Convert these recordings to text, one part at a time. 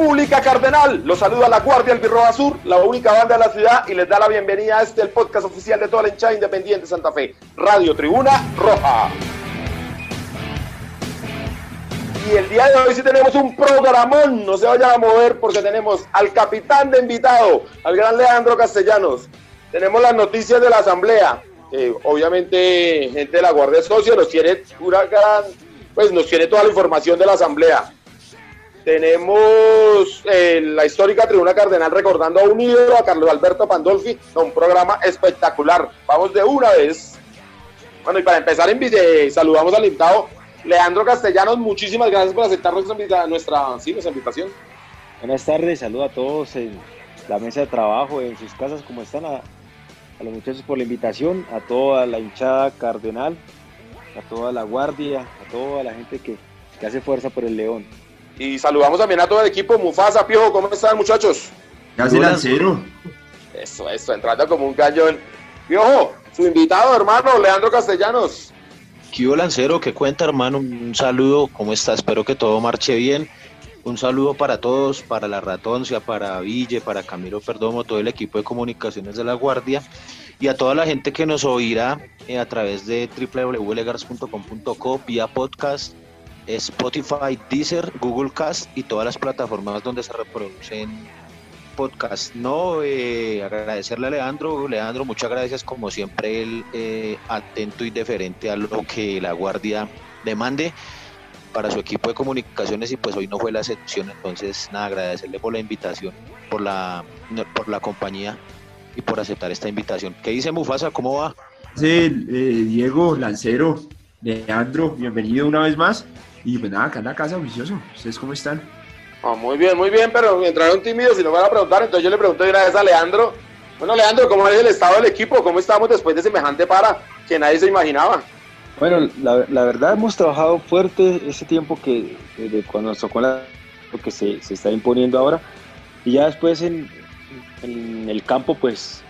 República Cardenal. Los saluda la Guardia Albirroja Sur, la única banda de la ciudad, y les da la bienvenida a este, el podcast oficial de toda la hinchada independiente Santa Fe, Radio Tribuna Roja. Y el día de hoy sí tenemos un programón, no se vayan a mover porque tenemos al capitán de invitado, al gran Leandro Castellanos. Tenemos las noticias de la asamblea, obviamente gente de la Guardia Socia nos tiene una gran, pues nos tiene toda la información de la asamblea. Tenemos eh, la histórica Tribuna Cardenal recordando a un ídolo, a Carlos Alberto Pandolfi, un programa espectacular. Vamos de una vez. Bueno, y para empezar, eh, saludamos al invitado Leandro Castellanos. Muchísimas gracias por aceptar nuestra invitación. Buenas tardes, saludo a todos en la mesa de trabajo, en sus casas, ¿cómo están? A, a los muchachos por la invitación, a toda la hinchada cardenal, a toda la guardia, a toda la gente que, que hace fuerza por el León. Y saludamos también a todo el equipo Mufasa, Piojo, ¿cómo están muchachos? Casi lancero. Eso, eso, entrando como un cañón. Piojo, su invitado, hermano, Leandro Castellanos. ¿Qué lancero? ¿Qué cuenta, hermano? Un saludo, ¿cómo está? Espero que todo marche bien. Un saludo para todos, para la Ratoncia, para Ville, para Camilo Perdomo, todo el equipo de comunicaciones de la Guardia y a toda la gente que nos oirá eh, a través de www.legars.com.co vía podcast Spotify, Deezer, Google Cast y todas las plataformas donde se reproducen podcasts. No, eh, agradecerle a Leandro. Leandro, muchas gracias. Como siempre, él eh, atento y deferente a lo que la Guardia demande para su equipo de comunicaciones y pues hoy no fue la excepción. Entonces, nada, agradecerle por la invitación, por la, por la compañía y por aceptar esta invitación. ¿Qué dice Mufasa? ¿Cómo va? Sí, eh, Diego, Lancero, Leandro, bienvenido una vez más. Y pues nada, acá en la casa, vicioso. ¿Ustedes cómo están? Oh, muy bien, muy bien, pero entraron tímidos y no van a preguntar, entonces yo le pregunto una vez a Leandro. Bueno, Leandro, ¿cómo es el estado del equipo? ¿Cómo estamos después de semejante para que nadie se imaginaba? Bueno, la, la verdad hemos trabajado fuerte ese tiempo que desde cuando nos tocó la, lo que se, se, está imponiendo ahora y ya después en, en el campo pues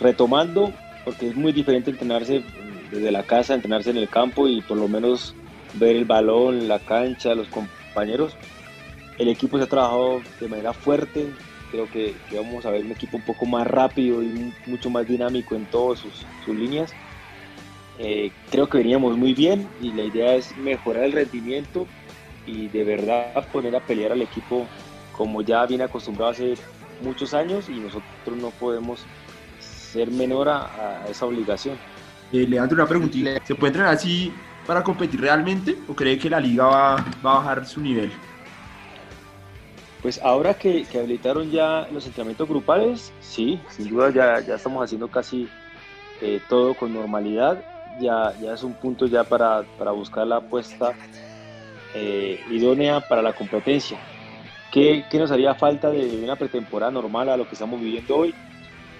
retomando porque es muy diferente entrenarse desde la casa, entrenarse en el campo y por lo menos ver el balón, la cancha, los compañeros. El equipo se ha trabajado de manera fuerte, creo que, vamos a ver un equipo un poco más rápido y mucho más dinámico en todas sus, sus líneas. Eh, creo que veníamos muy bien y la idea es mejorar el rendimiento y de verdad poner a pelear al equipo como ya viene acostumbrado hace muchos años y nosotros no podemos ser menor a, a esa obligación. Eh, Leandro, una preguntita. ¿Se puede entrenar así para competir realmente o cree que la liga va, va a bajar su nivel? Pues ahora que, que, habilitaron ya los entrenamientos grupales, sí, sin duda ya, ya estamos haciendo casi eh, todo con normalidad. Ya, ya es un punto ya para, para buscar la apuesta eh, idónea para la competencia. ¿Qué, ¿Qué, nos haría falta de una pretemporada normal a lo que estamos viviendo hoy?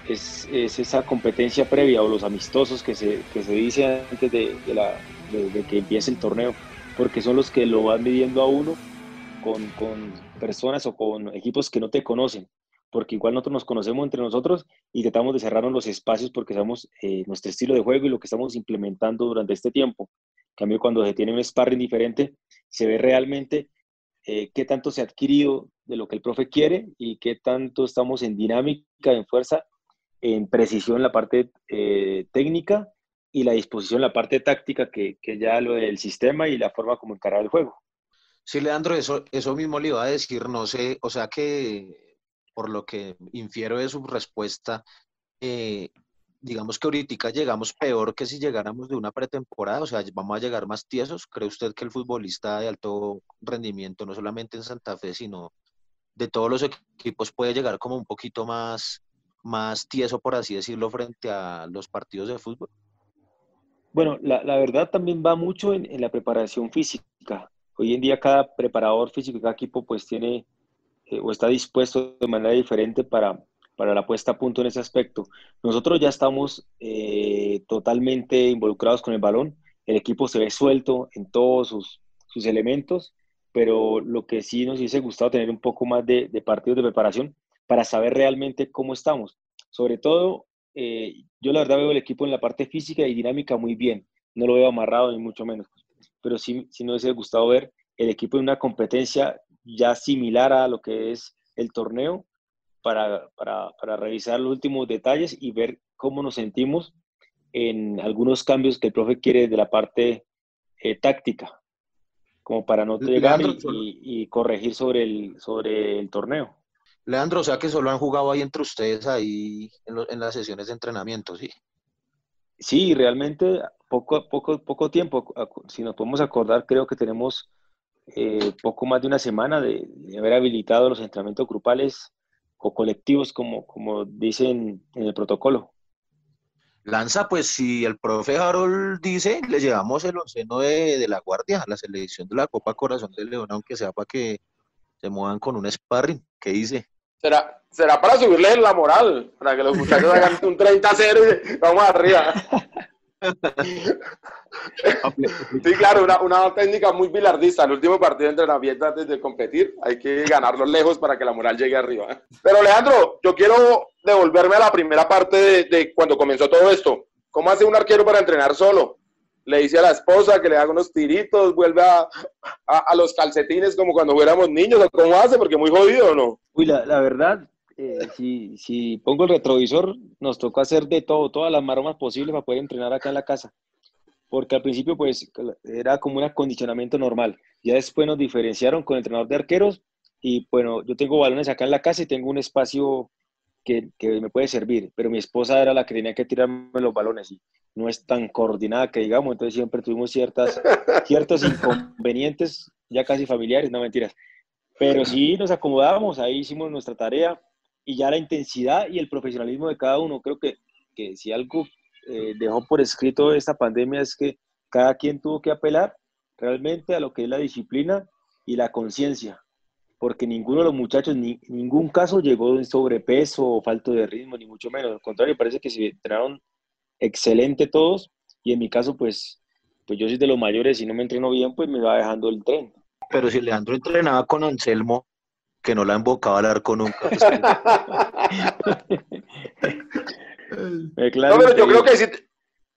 Es, es esa competencia previa o los amistosos que se, que se dice antes de, de, la, de, de, que empiece el torneo, porque son los que lo van midiendo a uno con, con personas o con equipos que no te conocen, porque igual nosotros nos conocemos entre nosotros y tratamos de cerrarnos los espacios porque sabemos eh, nuestro estilo de juego y lo que estamos implementando durante este tiempo. En cambio, cuando se tiene un sparring diferente, se ve realmente eh, qué tanto se ha adquirido de lo que el profe quiere y qué tanto estamos en dinámica, en fuerza, en precisión en la parte eh, técnica y la disposición la parte táctica, que, que ya lo del sistema y la forma como encarar el juego. Sí, Leandro, eso, eso mismo le iba a decir, no sé, o sea que por lo que infiero de su respuesta, eh, digamos que ahorita llegamos peor que si llegáramos de una pretemporada, o sea, vamos a llegar más tiesos. ¿Cree usted que el futbolista de alto rendimiento, no solamente en Santa Fe, sino de todos los equipos, puede llegar como un poquito más, más tieso, por así decirlo, frente a los partidos de fútbol? Bueno, la, verdad también va mucho en, en la preparación física hoy en día cada preparador físico, cada equipo pues tiene eh, o está dispuesto de manera diferente para, para la puesta a punto en ese aspecto. Nosotros ya estamos eh, totalmente involucrados con el balón, el equipo se ve suelto en todos sus, sus elementos, pero lo que sí nos hubiese gustado tener un poco más de, de partidos de preparación para saber realmente cómo estamos. Sobre todo, eh, yo la verdad veo el equipo en la parte física y dinámica muy bien. No lo veo amarrado ni mucho menos, pero sí, sí nos hubiese gustado ver el equipo en una competencia ya similar a lo que es el torneo para, para, para revisar los últimos detalles y ver cómo nos sentimos en algunos cambios que el profe quiere de la parte eh, táctica, como para no llegar y, y, corregir sobre el, sobre el torneo. Leandro, o sea que solo han jugado ahí entre ustedes ahí en, lo, en las sesiones de entrenamiento, ¿sí? Sí, realmente poco, poco, poco tiempo. Si nos podemos acordar, creo que tenemos eh, poco más de una semana de, de, haber habilitado los entrenamientos grupales o colectivos, como, como dicen en el protocolo. Lanza, pues si el profe Harold dice, le llevamos el onceno de, de la guardia, la selección de la Copa Corazón de León, aunque sea para que se muevan con un sparring. ¿Qué dice? Será, será para subirles la moral, para que los muchachos hagan un 30-0 y vamos arriba. sí, claro, una, una, técnica muy bilardista. El último partido de entrenamiento antes de competir, hay que ganarlo lejos para que la moral llegue arriba. Pero Leandro, yo quiero devolverme a la primera parte de, de cuando comenzó todo esto. ¿Cómo hace un arquero para entrenar solo? le dice a la esposa que le haga unos tiritos, vuelve a, a, a, los calcetines como cuando fuéramos niños, ¿cómo hace? Porque muy jodido, ¿no? Uy, la, la verdad, eh, si, si, pongo el retrovisor, nos tocó hacer de todo, todas las maromas posibles para poder entrenar acá en la casa. Porque al principio, pues, era como un acondicionamiento normal. Ya después nos diferenciaron con el entrenador de arqueros y, bueno, yo tengo balones acá en la casa y tengo un espacio que, que, me puede servir, pero mi esposa era la que tenía que tirarme los balones y no es tan coordinada que digamos, entonces siempre tuvimos ciertas, ciertos inconvenientes ya casi familiares, no mentiras, pero sí nos acomodábamos, ahí hicimos nuestra tarea y ya la intensidad y el profesionalismo de cada uno, creo que, que si algo eh, dejó por escrito esta pandemia es que cada quien tuvo que apelar realmente a lo que es la disciplina y la conciencia, porque ninguno de los muchachos, ni ningún caso llegó en sobrepeso o falto de ritmo, ni mucho menos. Al contrario, parece que se entrenaron excelente todos y en mi caso, pues, pues yo soy de los mayores y no me entreno bien, pues me va dejando el tren. Pero si Leandro entrenaba con Anselmo, que no la embocaba al arco nunca. Pues claro no, pero yo creo que ahí sí,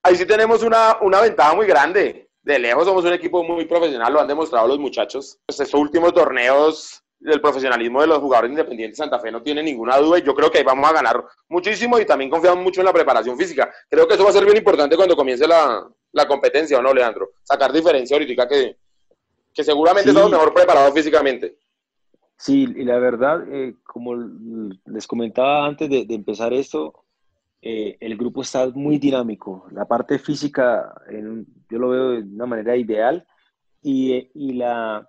ahí sí tenemos una, una ventaja muy grande. De lejos somos un equipo muy profesional, lo han demostrado los muchachos. Pues estos últimos torneos del profesionalismo de los jugadores independientes de Santa Fe no tiene ninguna duda y yo creo que ahí vamos a ganar muchísimo y también confiamos mucho en la preparación física. Creo que eso va a ser bien importante cuando comience la, la competencia, ¿o no, Leandro? Sacar diferencia ahorita que, que seguramente sí. estamos mejor preparados físicamente. Sí, y la verdad, eh, como les comentaba antes de, de empezar esto, eh, el grupo está muy dinámico. La parte física, en, yo lo veo de una manera ideal y, y la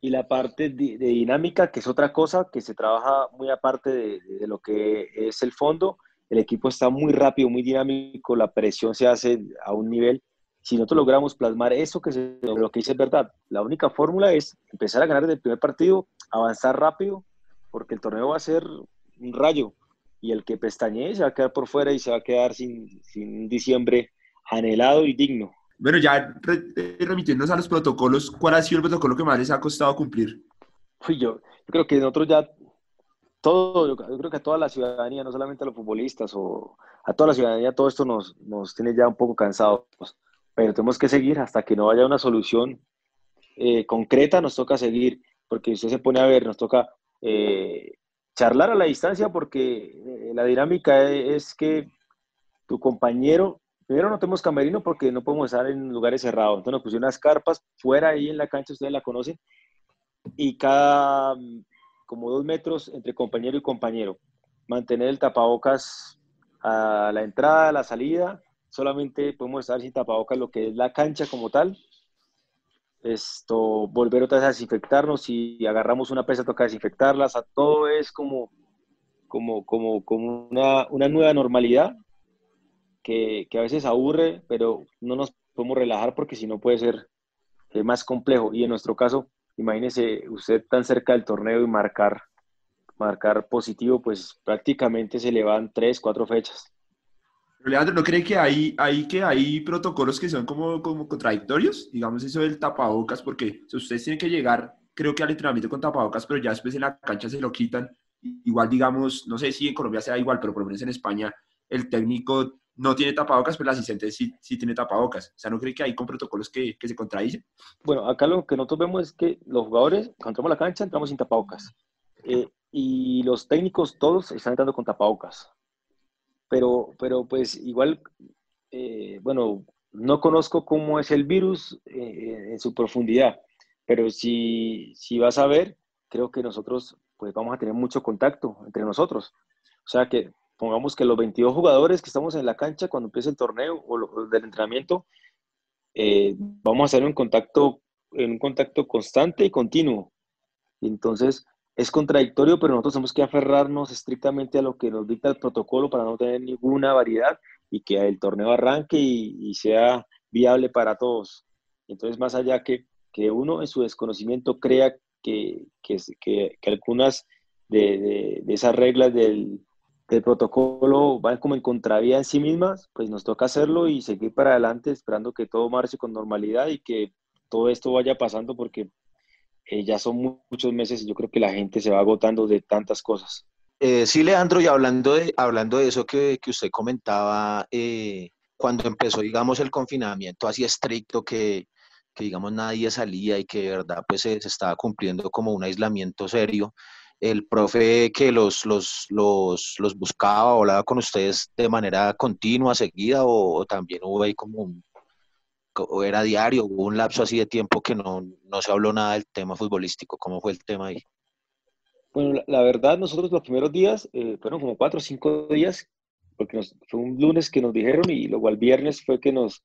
y la parte de, de, dinámica, que es otra cosa que se trabaja muy aparte de, de, lo que es el fondo. El equipo está muy rápido, muy dinámico, la presión se hace a un nivel. Si nosotros logramos plasmar eso, que se, lo que dice es verdad, la única fórmula es empezar a ganar del primer partido, avanzar rápido, porque el torneo va a ser un rayo. Y el que pestañee se va a quedar por fuera y se va a quedar sin, sin diciembre anhelado y digno. Bueno, ya remitiéndonos a los protocolos, ¿cuál ha sido el protocolo que más les ha costado cumplir? Uy, yo, yo creo que nosotros ya, todo, yo creo que a toda la ciudadanía, no solamente a los futbolistas, o a toda la ciudadanía, todo esto nos, nos tiene ya un poco cansados. Pero tenemos que seguir hasta que no haya una solución eh, concreta, nos toca seguir, porque usted se pone a ver, nos toca eh, charlar a la distancia, porque eh, la dinámica es que tu compañero Primero no tenemos camerino porque no podemos estar en lugares cerrados. Entonces nos pusieron unas carpas fuera ahí en la cancha, ustedes la conocen, y cada como dos metros entre compañero y compañero. Mantener el tapabocas a la entrada, a la salida. Solamente podemos estar sin tapabocas lo que es la cancha como tal. Esto, volver otra vez a desinfectarnos. Si agarramos una pesa, toca desinfectarlas. A todo es como, como, como, como una, una nueva normalidad que, que, a veces aburre, pero no nos podemos relajar porque si no puede ser eh, más complejo. Y en nuestro caso, imagínese usted tan cerca del torneo y marcar, marcar positivo, pues prácticamente se le van tres, cuatro fechas. Leandro, ¿no cree que hay, que hay protocolos que son como, contradictorios? Digamos eso del tapabocas, porque ustedes tienen que llegar, creo que al entrenamiento con tapabocas, pero ya después en la cancha se lo quitan. Igual, digamos, no sé si en Colombia sea igual, pero por lo menos en España el técnico no tiene tapabocas, pero el asistente sí, sí tiene tapabocas. O sea, ¿no cree que hay con protocolos que, que se contradicen? Bueno, acá lo que nosotros vemos es que los jugadores, cuando entramos a la cancha, entramos sin tapabocas. Eh, y los técnicos todos están entrando con tapabocas. Pero, pero pues igual, eh, bueno, no conozco cómo es el virus eh, en su profundidad, pero si, si vas a ver, creo que nosotros pues vamos a tener mucho contacto entre nosotros. O sea que pongamos que los 22 jugadores que estamos en la cancha cuando empiece el torneo o el del entrenamiento, eh, vamos a estar en contacto, en un contacto constante y continuo. Entonces, es contradictorio, pero nosotros tenemos que aferrarnos estrictamente a lo que nos dicta el protocolo para no tener ninguna variedad y que el torneo arranque y, sea viable para todos. Entonces, más allá que, que uno en su desconocimiento crea que, que, que algunas de, de, esas reglas del, del, protocolo van como en contravía en sí mismas, pues nos toca hacerlo y seguir para adelante esperando que todo marche con normalidad y que todo esto vaya pasando porque eh, ya son muchos meses y yo creo que la gente se va agotando de tantas cosas. Eh, sí, Leandro, y hablando de, hablando de eso que, que usted comentaba, eh, cuando empezó, digamos, el confinamiento así estricto, que, que, digamos, nadie salía y que de verdad, pues, se, estaba cumpliendo como un aislamiento serio, el profe que los, los, los, los buscaba hablaba con ustedes de manera continua, seguida, o, o también hubo ahí como un, o era diario, hubo un lapso así de tiempo que no, no se habló nada del tema futbolístico. ¿Cómo fue el tema ahí? Bueno, la, verdad, nosotros los primeros días, eh, fueron como cuatro o cinco días, porque fue un lunes que nos dijeron y luego al viernes fue que nos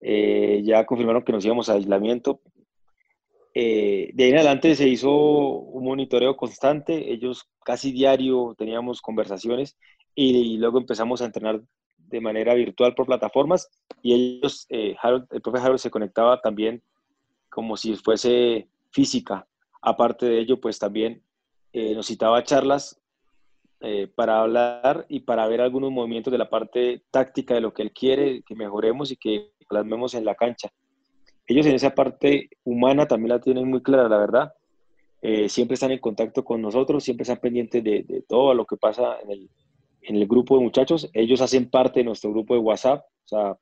eh, ya confirmaron que nos íbamos a aislamiento. Eh, de ahí en adelante se hizo un monitoreo constante, ellos casi diario teníamos conversaciones y luego empezamos a entrenar de manera virtual por plataformas y ellos, eh, el profe Harold se conectaba también como si fuese física. Aparte de ello, pues también eh, nos citaba charlas eh, para hablar y para ver algunos movimientos de la parte táctica de lo que él quiere, que mejoremos y que plasmemos en la cancha. Ellos en esa parte humana también la tienen muy clara, la verdad. siempre están en contacto con nosotros, siempre están pendientes de, de todo lo que pasa en el, en el grupo de muchachos. Ellos hacen parte de nuestro grupo de WhatsApp. O sea,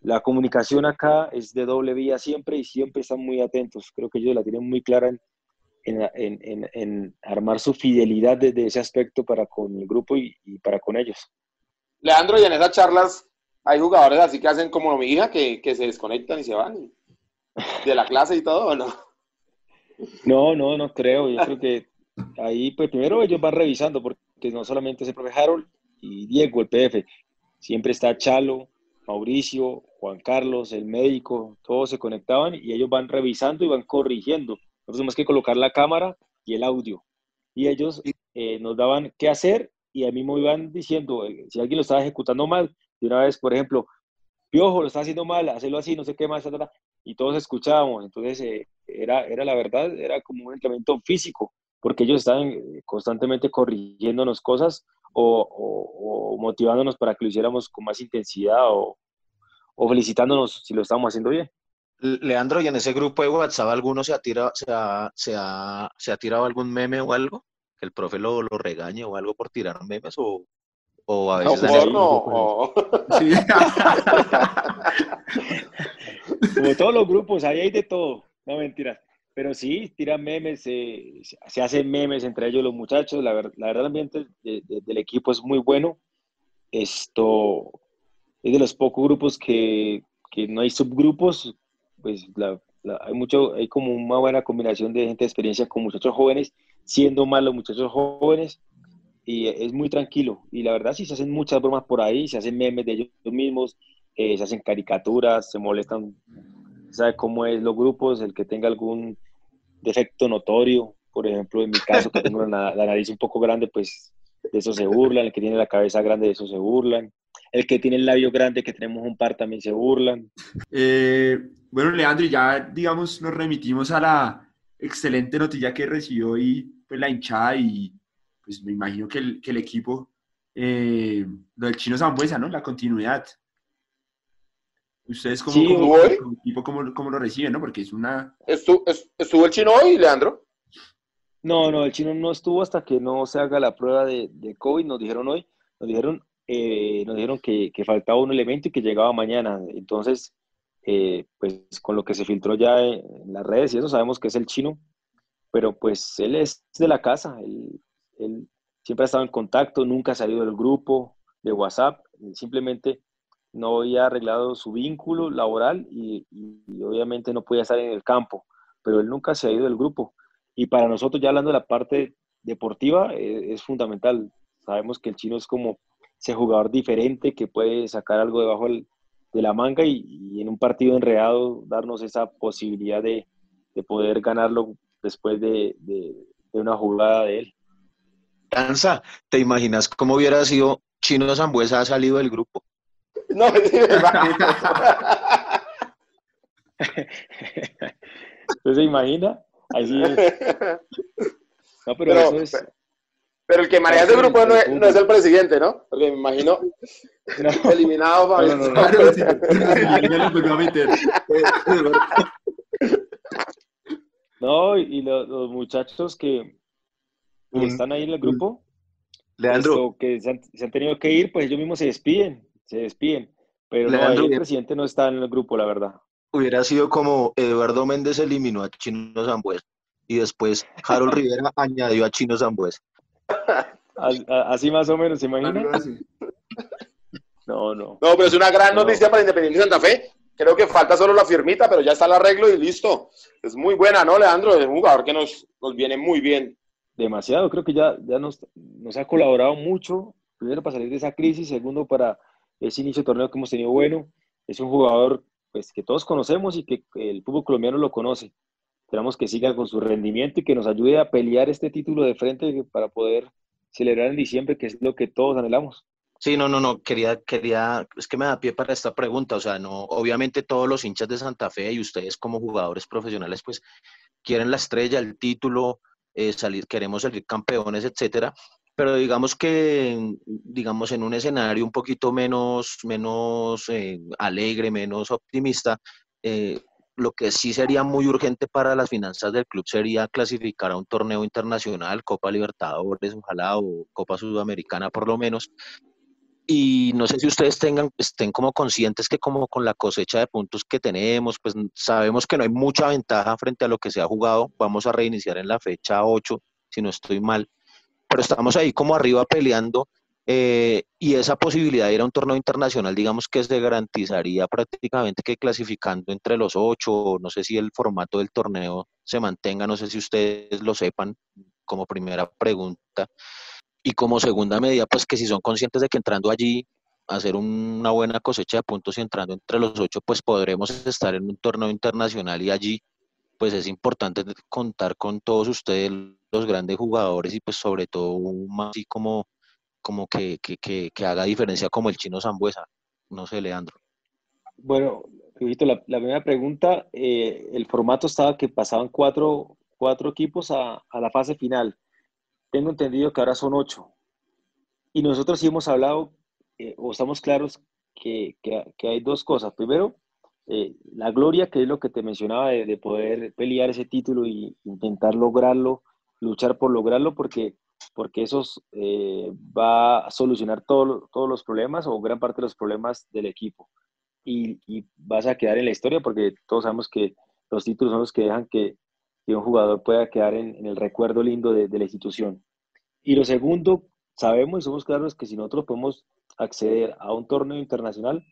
la comunicación acá es de doble vía siempre y siempre están muy atentos. Creo que ellos la tienen muy clara en, armar su fidelidad desde ese aspecto para con el grupo y, para con ellos. Leandro, y en esas charlas hay jugadores así que hacen como mi hija, que, que se desconectan y se van de la clase y todo, ¿o no? No, no, no creo. Yo creo que ahí, pues primero ellos van revisando, porque que no solamente es el profe Harold y Diego, el PF, siempre está Chalo, Mauricio, Juan Carlos, el médico, todos se conectaban y ellos van revisando y van corrigiendo. Nosotros tenemos que colocar la cámara y el audio. Y ellos eh, nos daban qué hacer y a mí me iban diciendo, eh, si alguien lo estaba ejecutando mal, de una vez, por ejemplo, Piojo lo está haciendo mal, hacerlo así, no sé qué más, y todos escuchábamos. Entonces, eh, era, era la verdad, era como un entrenamiento físico porque ellos están eh, constantemente corrigiéndonos cosas o, motivándonos para que lo hiciéramos con más intensidad o, felicitándonos si lo estamos haciendo bien. Leandro, ¿y en ese grupo de WhatsApp alguno se ha tirado, se ha, se ha, se ha tirado algún meme o algo? ¿Que el profe lo, lo regañe o algo por tirar memes o, o a veces... No, Sí. Como todos los grupos, ahí hay de todo. No, mentiras. Pero sí, tiran memes, se hacen memes entre ellos los muchachos. La, verdad, el ambiente del equipo es muy bueno. Esto es de los pocos grupos que, que no hay subgrupos. Pues hay, mucho, hay como una buena combinación de gente de experiencia con muchachos jóvenes, siendo más los muchachos jóvenes. Y es muy tranquilo. Y la verdad, sí se hacen muchas bromas por ahí, se hacen memes de ellos mismos, eh, se hacen caricaturas, se molestan sabe cómo es los grupos, el que tenga algún defecto notorio, por ejemplo, en mi caso, que tengo la, nariz un poco grande, pues de eso se burlan, el que tiene la cabeza grande, de eso se burlan, el que tiene el labio grande, que tenemos un par, también se burlan. Eh, bueno, Leandro, ya digamos nos remitimos a la excelente noticia que recibió y pues la hinchada y pues me imagino que el, que el equipo eh, lo del chino Zambuesa, ¿no? La continuidad. Ustedes Sí, hoy. equipo, ¿cómo, cómo lo reciben, no? Porque es una... ¿Estuvo, es- estuvo el chino hoy, Leandro? No, no, el chino no estuvo hasta que no se haga la prueba de, de COVID, nos dijeron hoy, nos dijeron, eh, nos dijeron que, que faltaba un elemento y que llegaba mañana. Entonces, eh, pues con lo que se filtró ya en, en las redes y eso sabemos que es el chino, pero pues él es de la casa, él, él siempre ha estado en contacto, nunca ha salido del grupo de WhatsApp, simplemente no había arreglado su vínculo laboral y, obviamente no podía estar en el campo, pero él nunca se ha ido del grupo. Y para nosotros, ya hablando de la parte deportiva, eh, es fundamental. Sabemos que el chino es como ese jugador diferente que puede sacar algo debajo de la manga y, en un partido enredado darnos esa posibilidad de, de poder ganarlo después de, de- de una jugada de él. Danza, ¿te imaginas cómo hubiera sido Chino Zambuesa ha salido del grupo? No, sí, me imagino. ¿Usted se imagina? Así es. No, pero, Pero- eso es... Pero el que maneja ese grupo no es, no es el presidente, ¿no? Porque me imagino no. eliminado para No, y lo- los muchachos que, que Un- están ahí en el grupo, Leandro, esto, que se han, se han tenido que ir, pues ellos mismos se despiden, se despiden. Pero no, ahí el presidente no está en el grupo, la verdad. hubiera sido como Eduardo Méndez eliminó a Chino Zambuesa y después Harold Rivera añadió a Chino a- Así más o menos, ¿se. No, no. No, pero es una gran No. noticia para Independiente Santa Fe. Creo que falta solo la firmita, pero ya está el arreglo y listo. Es muy buena, ¿no, Leandro? Es un jugador que nos, nos viene muy bien. Demasiado, creo que ya, ya nos, nos ha colaborado mucho, primero para salir de esa crisis, segundo para ese inicio de torneo que hemos tenido bueno. Es un jugador pues, que todos conocemos y que el fútbol colombiano lo conoce. Esperamos que siga con su rendimiento y que nos ayude a pelear este título de frente para poder celebrar en diciembre, que es lo que todos anhelamos. Sí, no, no, no, quería, quería, es que me da pie para esta pregunta, o sea, no, obviamente todos los hinchas de Santa Fe y ustedes como jugadores profesionales, pues quieren la estrella, el título, eh, salir, queremos salir campeones, etcétera, pero digamos que, digamos, en un escenario un poquito menos, menos eh, alegre, menos optimista, eh, lo que sí sería muy urgente para las finanzas del club sería clasificar a un torneo internacional, Copa Libertadores, ojalá, o Copa Sudamericana por lo menos, y no sé si ustedes tengan, estén como conscientes que como con la cosecha de puntos que tenemos, pues sabemos que no hay mucha ventaja frente a lo que se ha jugado. Vamos a reiniciar en la fecha 8, si no estoy mal. Pero estamos ahí como arriba peleando eh, y esa posibilidad de ir a un torneo internacional, digamos que se garantizaría prácticamente que clasificando entre los ocho, no sé si el formato del torneo se mantenga, no sé si ustedes lo sepan como primera pregunta. Y como segunda medida, pues que si son conscientes de que entrando allí, hacer una buena cosecha de puntos y entrando entre los ocho, pues podremos estar en un torneo internacional y allí, pues es importante contar con todos ustedes, los grandes jugadores y pues sobre todo un así como, como que, que, que, que haga diferencia como el chino Zambuesa. No sé, Leandro. Bueno, Fijito, la, la primera pregunta, eh, el formato estaba que pasaban cuatro, cuatro equipos a, a la fase final. Tengo entendido que ahora son ocho. Y nosotros sí hemos hablado, eh, o estamos claros, que, que, que hay dos cosas. Primero, eh, la gloria, que es lo que te mencionaba, de, de poder pelear ese título e intentar lograrlo, luchar por lograrlo, porque, porque eso eh, va a solucionar todo, todos los problemas o gran parte de los problemas del equipo. Y, y, vas a quedar en la historia, porque todos sabemos que los títulos son los que dejan que, un jugador pueda quedar en, en el recuerdo lindo de, de, la institución. Y lo segundo, sabemos y somos claros que si nosotros podemos acceder a un torneo internacional,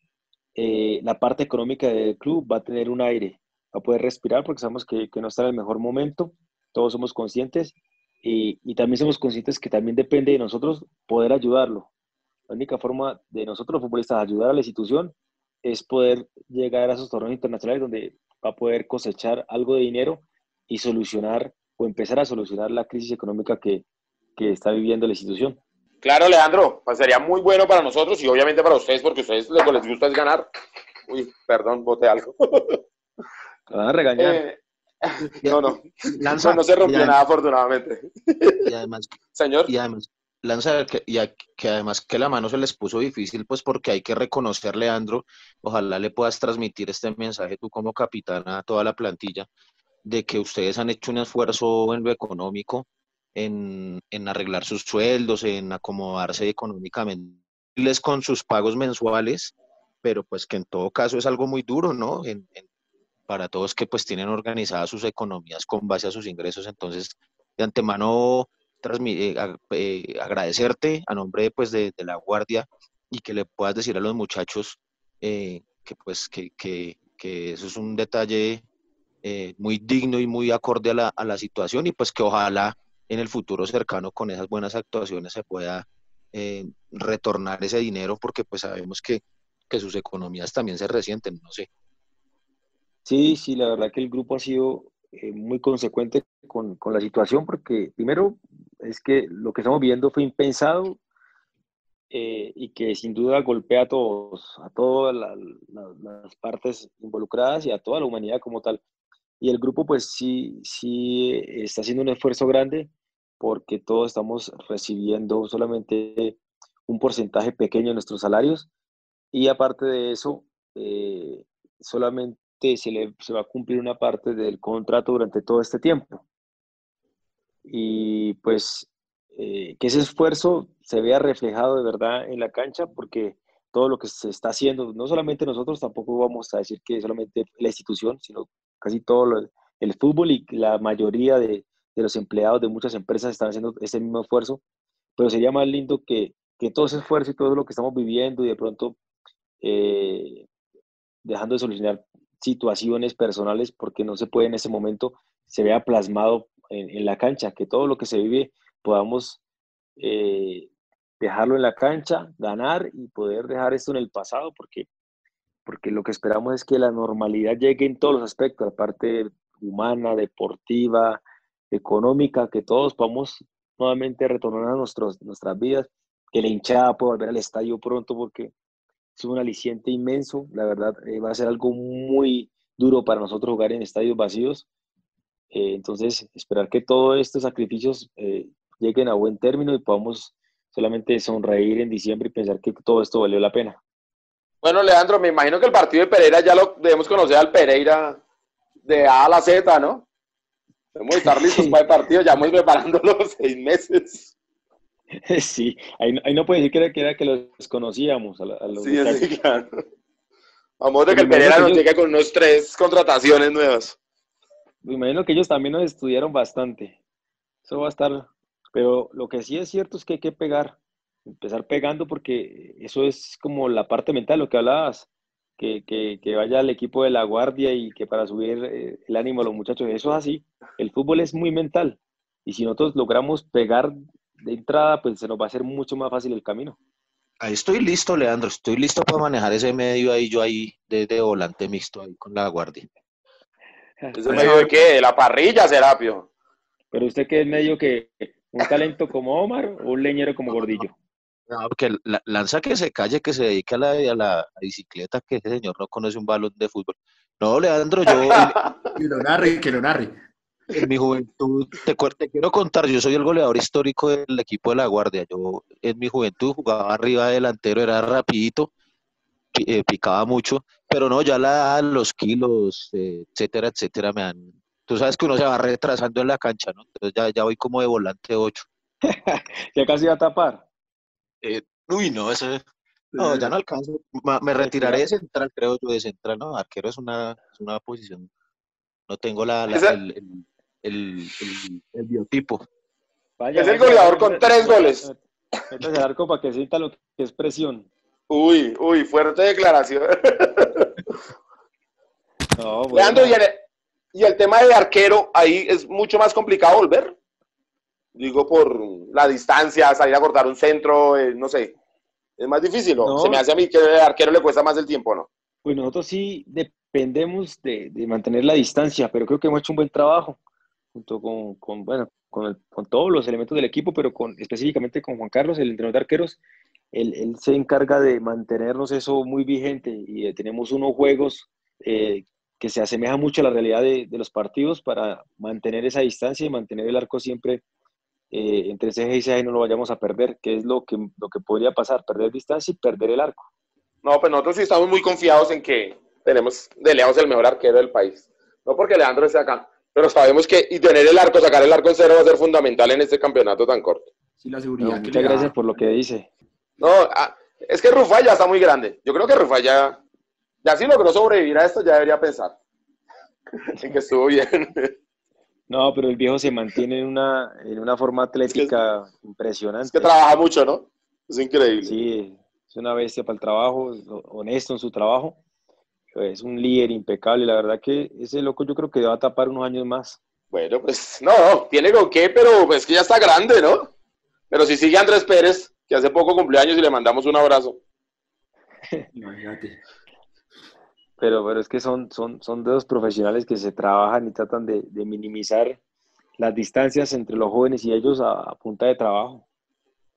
eh, la parte económica del club va a tener un aire, va a poder respirar porque sabemos que, no está en el mejor momento, todos somos conscientes y, también somos conscientes que también depende de nosotros poder ayudarlo. La única forma de nosotros, futbolistas, ayudar a la institución es poder llegar a esos torneos internacionales donde va a poder cosechar algo de dinero y solucionar o empezar a solucionar la crisis económica que está viviendo la institución. Claro, Leandro, pues sería muy bueno para nosotros y obviamente para ustedes, porque a ustedes lo que les gusta es ganar. Uy, perdón, boté algo. Me van a regañar. Eh, no, no. Lanza, no, no se rompió nada, afortunadamente. Y además, Señor. y además, Lanza, que, y que además que la mano se les puso difícil, pues porque hay que reconocer, Leandro, ojalá le puedas transmitir este mensaje tú como capitán a toda la plantilla, de que ustedes han hecho un esfuerzo en lo económico, en, en arreglar sus sueldos, en acomodarse económicamente con sus pagos mensuales, pero pues que en todo caso es algo muy duro, ¿no? para todos que pues tienen organizadas sus economías con base a sus ingresos, entonces de antemano eh, eh, agradecerte a nombre pues, de, la Guardia y que le puedas decir a los muchachos eh, que, pues, que, que, eso es un detalle muy digno y muy acorde a la, a la, situación y pues que ojalá en el futuro cercano con esas buenas actuaciones se pueda retornar ese dinero porque pues sabemos que, que sus economías también se resienten, no sé. Sí, sí, la verdad que el grupo ha sido muy consecuente con, con, la situación porque primero es que lo que estamos viendo fue impensado eh, y que sin duda golpea a todos, a todas las partes involucradas y a toda la humanidad como tal. Y el grupo pues sí, sí está haciendo un esfuerzo grande porque todos estamos recibiendo solamente un porcentaje pequeño de nuestros salarios. Y aparte de eso, eh, solamente se, le, se va a cumplir una parte del contrato durante todo este tiempo. Y pues eh, que ese esfuerzo se vea reflejado de verdad en la cancha, porque todo lo que se está haciendo, no solamente nosotros, tampoco vamos a decir que solamente la institución, sino casi todo el fútbol y la mayoría de, de, los empleados de muchas empresas están haciendo ese mismo esfuerzo, pero sería más lindo que, que todo ese esfuerzo y todo lo que estamos viviendo y de pronto eh, dejando de solucionar situaciones personales porque no se puede en ese momento, se vea plasmado en, la cancha, que todo lo que se vive podamos eh, dejarlo en la cancha, ganar y poder dejar esto en el pasado, porque, porque lo que esperamos es que la normalidad llegue en todos los aspectos, la parte humana, deportiva, económica, que todos podamos nuevamente retornar a nuestros, nuestras vidas, que la hinchada pueda volver al estadio pronto, porque es un aliciente inmenso, la verdad, eh, va a ser algo muy duro para nosotros jugar en estadios vacíos, eh, entonces, esperar que todos estos sacrificios eh, lleguen a buen término y podamos solamente sonreír en diciembre y pensar que todo esto valió la pena. Bueno, Leandro, me imagino que el partido de Pereira ya lo debemos conocer al Pereira de A a la Z, ¿no? Debemos estar listos para el partido, ya hemos preparándolo seis meses. Sí, ahí, no puede decir que era, que, los conocíamos. A, los sí, sí, claro. Vamos de que el Pereira nos llegue con unos tres contrataciones nuevas. Me imagino que ellos también nos estudiaron bastante. Eso va a estar. Pero lo que sí es cierto es que hay que pegar, empezar pegando porque eso es como la parte mental, lo que hablabas, que, que, vaya al equipo de la guardia y que para subir eh, el ánimo a los muchachos, eso es así. El fútbol es muy mental y si nosotros logramos pegar de entrada, pues se nos va a hacer mucho más fácil el camino. Ahí estoy listo, Leandro, estoy listo para manejar ese medio ahí, yo ahí de, de volante mixto ahí con la guardia. ¿Es medio de qué? ¿De la parrilla, Serapio? ¿Pero usted qué es medio que un talento como Omar o un leñero como Gordillo? No, porque lanza que se calle, que se dedique a la, a la bicicleta, que ese señor no conoce un balón de fútbol. No, Leandro, yo... que lo narre, que lo narre. En mi juventud, te, te, quiero contar, yo soy el goleador histórico del equipo de La Guardia. Yo en mi juventud jugaba arriba delantero, era rapidito, eh, picaba mucho, pero no, ya la los kilos, eh, etcétera, etcétera, me han... Tú sabes que uno se va retrasando en la cancha, ¿no? Entonces ya, ya voy como de volante 8. ya casi va a tapar. Eh, uy, no, ese... No, ya no alcanzo. Me retiraré de central, creo yo, de central, ¿no? Arquero es una, es una posición. No tengo la, el, el, el, biotipo. es el goleador con tres goles. Entonces, el arco para que sienta lo que es presión. Uy, uy, fuerte declaración. No, Leandro, y el, tema de arquero, ahí es mucho más complicado volver. Digo, por la distancia, salir a cortar un centro, eh, no sé. Es más difícil, ¿no? Se me hace a mí que el arquero le cuesta más el tiempo, ¿no? Pues nosotros sí dependemos de, mantener la distancia, pero creo que hemos hecho un buen trabajo junto con, bueno, con, con, todos los elementos del equipo, pero con, específicamente con Juan Carlos, el entrenador de arqueros, él, se encarga de mantenernos eso muy vigente y tenemos unos juegos eh, que se asemejan mucho a la realidad de, los partidos para mantener esa distancia y mantener el arco siempre eh, entre ese y ese no lo vayamos a perder, que es lo que, lo que podría pasar, perder distancia y perder el arco. No, pues nosotros sí estamos muy confiados en que tenemos de lejos el mejor arquero del país. No porque Leandro esté acá, pero sabemos que y tener el arco, sacar el arco en cero va a ser fundamental en este campeonato tan corto. Sí, la seguridad. muchas gracias por lo que dice. No, ah, es que Rufai ya está muy grande. Yo creo que Rufai ya, ya si logró sobrevivir a esto, ya debería pensar en que estuvo bien. No, pero el viejo se mantiene en una, en una forma atlética impresionante. Es que trabaja mucho, ¿no? Es increíble. Sí, es una bestia para el trabajo, honesto en su trabajo. Es un líder impecable. La verdad que ese loco yo creo que va a tapar unos años más. Bueno, pues no, tiene con qué, pero es que ya está grande, ¿no? Pero si sigue Andrés Pérez, que hace poco cumpleaños y le mandamos un abrazo. Imagínate. Pero, pero es que son, son, son de profesionales que se trabajan y tratan de, minimizar las distancias entre los jóvenes y ellos a, punta de trabajo.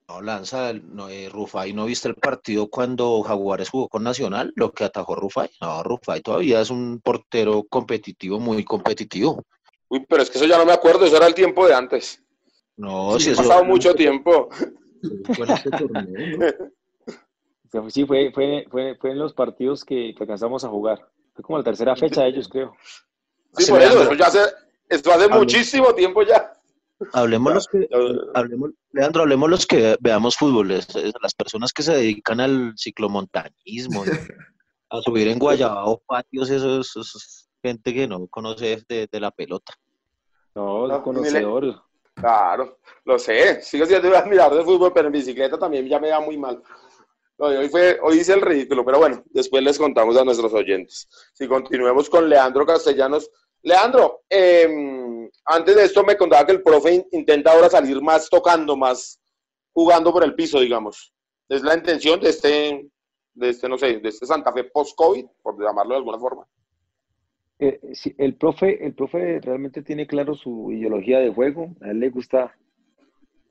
No, Lanza, no, eh, Rufai, ¿no viste el partido cuando Jaguares jugó con Nacional? Lo que atajó Rufai. No, Rufai todavía es un portero competitivo, muy competitivo. Uy, pero es que eso ya no me acuerdo, eso era el tiempo de antes. No, sí, ha pasado mucho tiempo. Sí, fue, fue, fue, fue en los partidos que, que, alcanzamos a jugar. Fue como la tercera fecha de ellos, creo. Sí, por eso, eso ya hace, esto hace muchísimo tiempo ya. Hablemos los que, hablemos, Leandro, hablemos los que veamos fútbol, las personas que se dedican al ciclomontañismo, a subir en Guayabao patios, eso, es gente que no conoce de, de la pelota. No, no conocedores. Claro, lo sé, sigo siendo un admirador de fútbol, pero en bicicleta también ya me da muy mal. Hoy, fue, hoy hice el ridículo, pero bueno, después les contamos a nuestros oyentes. Si continuemos con Leandro Castellanos. Leandro, em, antes de esto me contaba que el profe intenta ahora salir más tocando, más jugando por el piso, digamos. Es la intención de este, de este no sé, de este Santa Fe post-COVID, por llamarlo de alguna forma. Eh, el, profe, el profe realmente tiene claro su ideología de juego. A él le gusta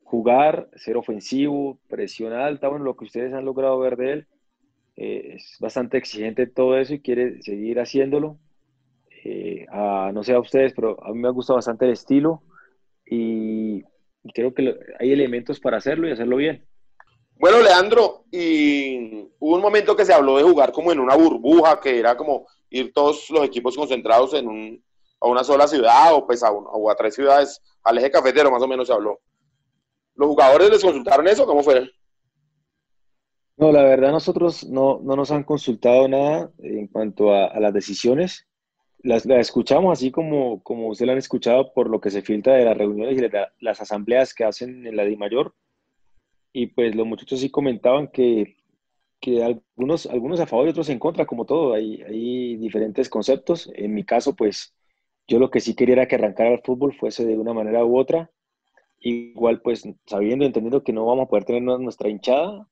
jugar, ser ofensivo, presión alta, bueno, lo que ustedes han logrado ver de él. Eh, es bastante exigente todo eso y quiere seguir haciéndolo. Eh, no sé a ustedes, pero a mí me gusta bastante el estilo y, creo que hay elementos para hacerlo y hacerlo bien. Bueno, Leandro, y hubo un momento que se habló de jugar como en una burbuja, que era como ir todos los equipos concentrados en un, a una sola ciudad o pues a, o a tres ciudades, al eje cafetero más o menos se habló. ¿Los jugadores les consultaron eso? ¿Cómo fue? No, la verdad nosotros no, no nos han consultado nada en cuanto a, las decisiones. Las, escuchamos así como, como usted la han escuchado por lo que se filtra de las reuniones y las asambleas que hacen en la DIMAYOR. Y pues los muchachos sí comentaban que que algunos, algunos a favor y otros en contra, como todo, hay, hay diferentes conceptos. En mi caso, pues yo lo que sí quería era que arrancara el fútbol fuese de una manera u otra. Igual, pues sabiendo, entendiendo que no vamos a poder tener nuestra hinchada,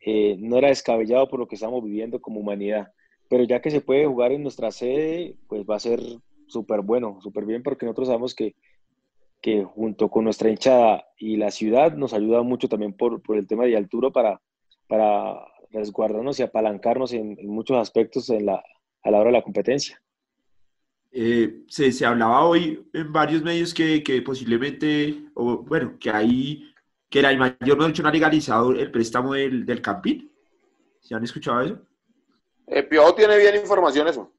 eh, no era descabellado por lo que estamos viviendo como humanidad. Pero ya que se puede jugar en nuestra sede, pues va a ser súper bueno, súper bien, porque nosotros sabemos que, que junto con nuestra hinchada y la ciudad nos ayuda mucho también por, por el tema de altura para, para resguardarnos y apalancarnos en, muchos aspectos a la hora de la competencia. Eh, se, se, hablaba hoy en varios medios que, que, posiblemente, o bueno, que ahí, que la mayor no ha legalizado el préstamo del, del Campín. ¿Se han escuchado eso? Eh, Pio tiene bien información eso.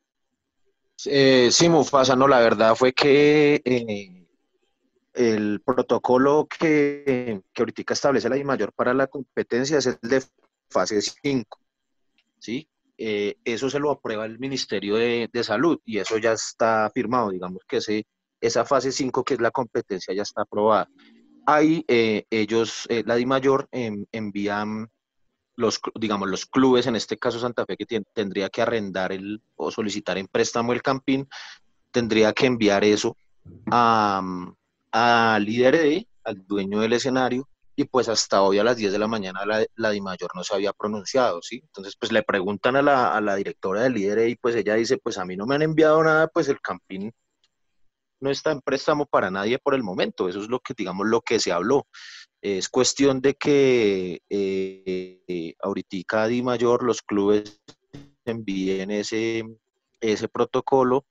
Eh, sí, Mufasa, no, la verdad fue que eh, el protocolo que, que ahorita establece la mayor para la competencia es el de fase 5, ¿sí? Eh, eso se lo aprueba el Ministerio de, Salud y eso ya está firmado, digamos que ese, esa fase 5 que es la competencia ya está aprobada. Ahí eh, ellos, eh, la DIMAYOR, em, envían los, digamos, los clubes, en este caso Santa Fe, que tendría que arrendar el, o solicitar en préstamo el campín, tendría que enviar eso al líder de, al dueño del escenario, y pues hasta hoy a las 10 de la mañana la, la DIMAYOR no se había pronunciado, ¿sí? Entonces pues le preguntan a la, a la directora del líder y pues ella dice, pues a mí no me han enviado nada, pues el campín no está en préstamo para nadie por el momento, eso es lo que, digamos, lo que se habló. Es cuestión de que eh, ahorita DIMAYOR, los clubes envíen ese, ese protocolo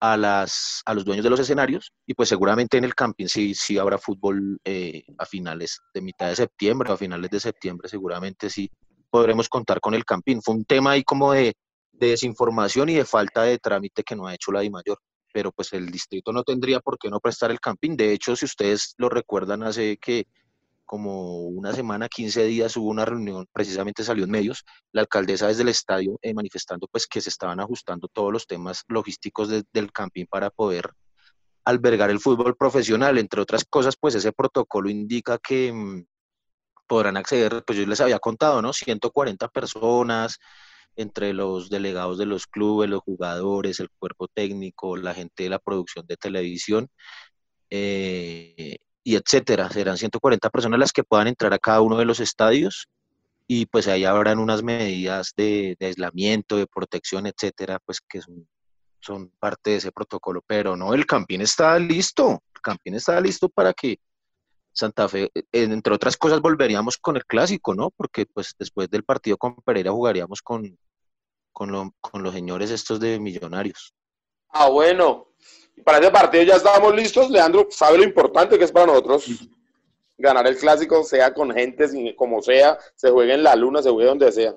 a, las, a los dueños de los escenarios y pues seguramente en el camping sí, sí habrá fútbol eh, a finales de mitad de septiembre o a finales de septiembre seguramente sí podremos contar con el camping. Fue un tema ahí como de, desinformación y de falta de trámite que no ha hecho la Di Mayor pero pues el distrito no tendría por qué no prestar el camping. De hecho, si ustedes lo recuerdan, hace que como una semana, 15 días hubo una reunión, precisamente salió en medios, la alcaldesa desde el estadio eh, manifestando pues que se estaban ajustando todos los temas logísticos del camping para poder albergar el fútbol profesional. Entre otras cosas, pues ese protocolo indica que mm, podrán acceder, pues yo les había contado, ¿no? 140 personas, entre los delegados de los clubes, los jugadores, el cuerpo técnico, la gente de la producción de televisión. Eh, y etcétera. Serán 140 personas las que puedan entrar a cada uno de los estadios y pues ahí habrán unas medidas de, aislamiento, de protección, etcétera, pues que son, son, parte de ese protocolo. Pero no, el Campín está listo, el Campín está listo para que Santa Fe, eh, entre otras cosas, volveríamos con el clásico, ¿no? Porque pues después del partido con Pereira jugaríamos con, con, con los señores estos de millonarios. Ah, bueno, para ese partido ya estábamos listos. Leandro sabe lo importante que es para nosotros ganar el clásico, sea con gente, como sea, se juegue en la luna, se juegue donde sea.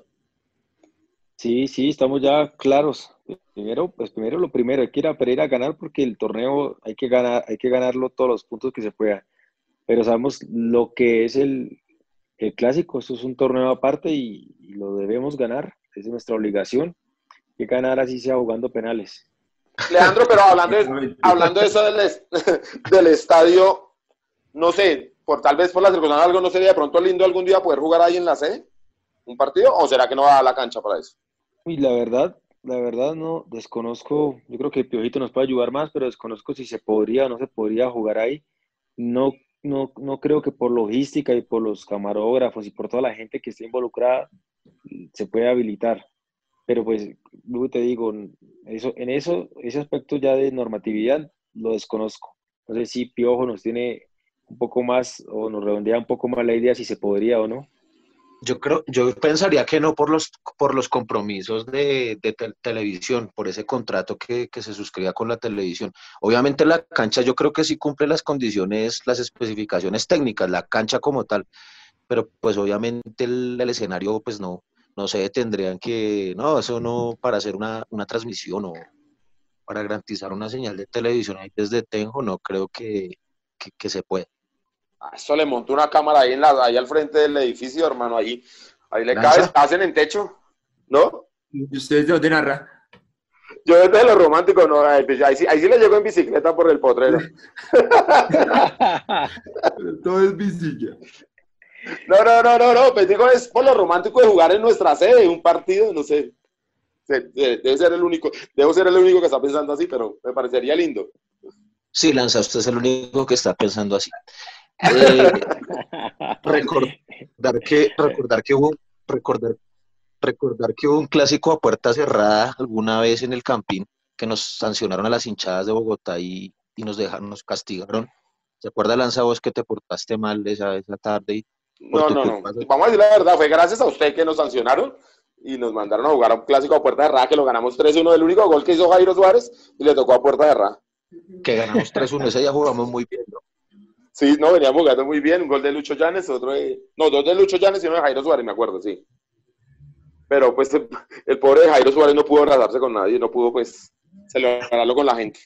Sí, sí, estamos ya claros. Primero, pues primero lo primero, hay que ir a Pereira a ganar porque el torneo hay que ganar, hay que ganarlo todos los puntos que se puedan. Pero sabemos lo que es el, el clásico, esto es un torneo aparte y, y, lo debemos ganar, es nuestra obligación. Que ganar así sea jugando penales. Leandro, pero hablando de, hablando de eso del, del estadio, no sé, por tal vez por la circunstancia algo no sería de pronto lindo algún día poder jugar ahí en la sede, un partido, o será que no va a la cancha para eso? Y la verdad, la verdad no, desconozco, yo creo que Piojito nos puede ayudar más, pero desconozco si se podría o no se podría jugar ahí. No, no, no creo que por logística y por los camarógrafos y por toda la gente que esté involucrada se pueda habilitar. Pero pues, luego te digo, eso, en eso, ese aspecto ya de normatividad lo desconozco. No sé si Piojo nos tiene un poco más o nos redondea un poco más la idea si se podría o no. Yo creo, yo pensaría que no por los, por los compromisos de, televisión, por ese contrato que, que, se suscribía con la televisión. Obviamente la cancha yo creo que sí cumple las condiciones, las especificaciones técnicas, la cancha como tal, pero pues obviamente el, el escenario pues no, no sé, tendrían que, no, eso no, para hacer una, transmisión o para garantizar una señal de televisión ahí desde Tenjo, no creo que, se pueda. Ah, eso le montó una cámara ahí, en la, ahí al frente del edificio, hermano, ahí, ahí le cabe, hacen en techo, ¿no? ¿Y ustedes de dónde narra? Yo desde lo romántico, no, ahí, sí, ahí sí le llego en bicicleta por el potrero. Todo es bicicleta. No, no, no, no, no, pues digo, es por lo romántico de jugar en nuestra sede, un partido, no sé. Debe ser el único, debo ser el único que está pensando así, pero me parecería lindo. Sí, Lanza, usted es el único que está pensando así. Eh, recordar que, recordar que hubo, recordar, recordar que hubo un clásico a puerta cerrada alguna vez en el Campín que nos sancionaron a las hinchadas de Bogotá y, y nos dejaron, nos castigaron. ¿Se acuerda, Lanza, vos que te portaste mal esa, esa tarde y no, no, no. Vamos a decir la verdad, fue gracias a usted que nos sancionaron y nos mandaron a jugar a un clásico a puerta de Ra, que lo ganamos 3-1 del único gol que hizo Jairo Suárez y le tocó a puerta de Ra. Que ganamos 3-1, ese día jugamos muy bien, ¿no? Sí, no, veníamos jugando muy bien, un gol de Lucho Llanes, otro de... No, dos de Lucho Llanes y uno de Jairo Suárez, me acuerdo, sí. Pero pues el, pobre Jairo Suárez no pudo abrazarse con nadie, no pudo pues celebrarlo con la gente.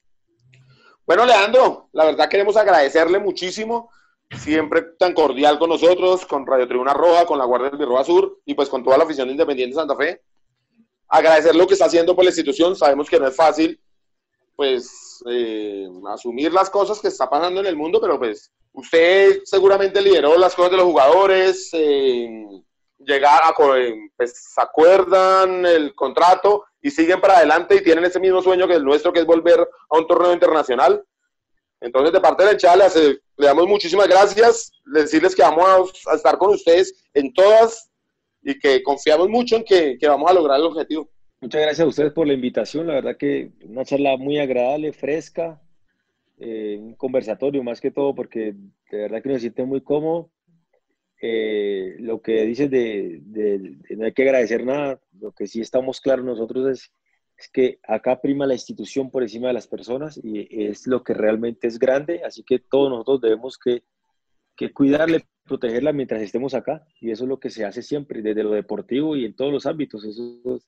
Bueno, Leandro, la verdad queremos agradecerle muchísimo siempre tan cordial con nosotros, con Radio Tribuna Roja, con la Guardia del Birroa Sur y pues con toda la afición de Independiente Santa Fe. Agradecer lo que está haciendo por la institución. Sabemos que no es fácil, pues, eh, asumir las cosas que está pasando en el mundo, pero pues usted seguramente lideró las cosas de los jugadores, eh, llegar a, pues, acuerdan el contrato y siguen para adelante y tienen ese mismo sueño que el nuestro, que es volver a un torneo internacional. Entonces, de parte de la le, damos muchísimas gracias, decirles que vamos a, estar con ustedes en todas y que confiamos mucho en que, vamos a lograr el objetivo. Muchas gracias a ustedes por la invitación, la verdad que una charla muy agradable, fresca, eh, un conversatorio más que todo, porque de verdad que me siento muy cómodo. Eh, lo que dices de, de, no hay que agradecer nada, lo que sí estamos claros nosotros es es que acá prima la institución por encima de las personas y es lo que realmente es grande, así que todos nosotros debemos que, que cuidarle, protegerla mientras estemos acá y eso es lo que se hace siempre, desde lo deportivo y en todos los ámbitos, eso es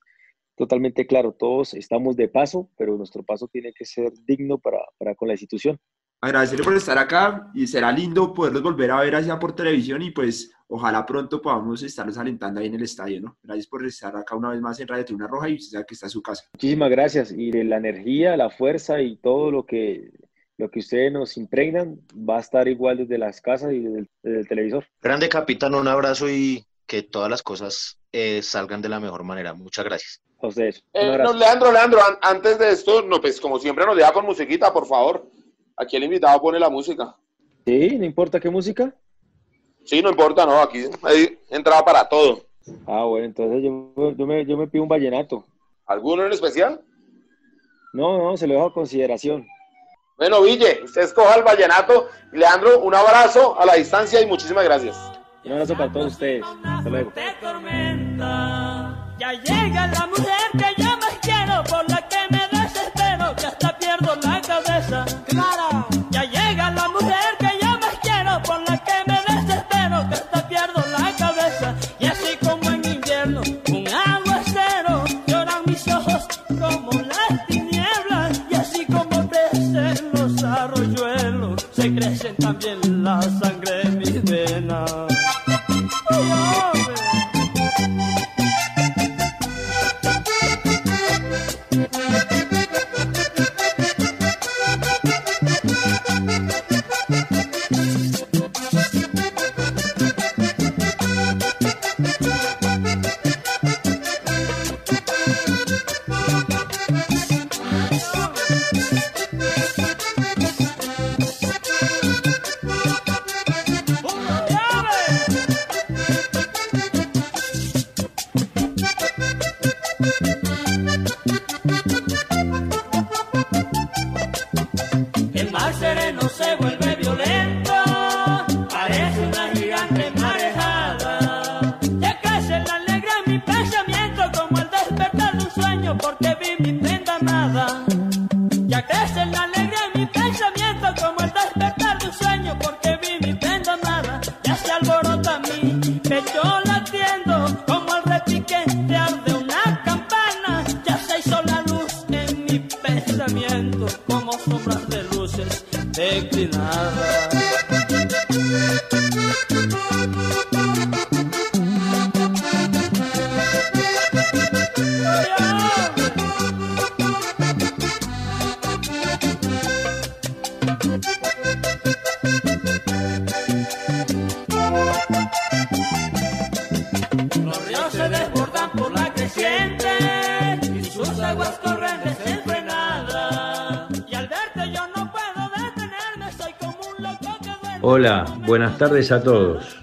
totalmente claro, todos estamos de paso, pero nuestro paso tiene que ser digno para, para con la institución. Agradecerle por estar acá y será lindo poderlos volver a ver allá por televisión y pues ojalá pronto podamos estarlos alentando ahí en el estadio, ¿no? Gracias por estar acá una vez más en Radio Tribuna Roja y usted sabe que está en su casa. Muchísimas gracias y de la energía, la fuerza y todo lo que lo que ustedes nos impregnan va a estar igual desde las casas y desde el, televisor. Grande capitán, un abrazo y que todas las cosas eh, salgan de la mejor manera. Muchas gracias. A ustedes. Eh, Leandro, Leandro, antes de esto, no, pues como siempre nos deja con musiquita, por favor. Aquí el invitado pone la música. Sí, no importa qué música. Sí, no importa, no, aquí hay entrada para todo. Ah, bueno, entonces yo, me, yo me pido un vallenato. ¿Alguno en especial? No, no, se lo dejo a consideración. Bueno, Ville, usted escoja el vallenato. Leandro, un abrazo a la distancia y muchísimas gracias. un abrazo para todos ustedes. Hasta luego. Ya llega la mujer crecen también la sangre en mis venas. Tardes a todos.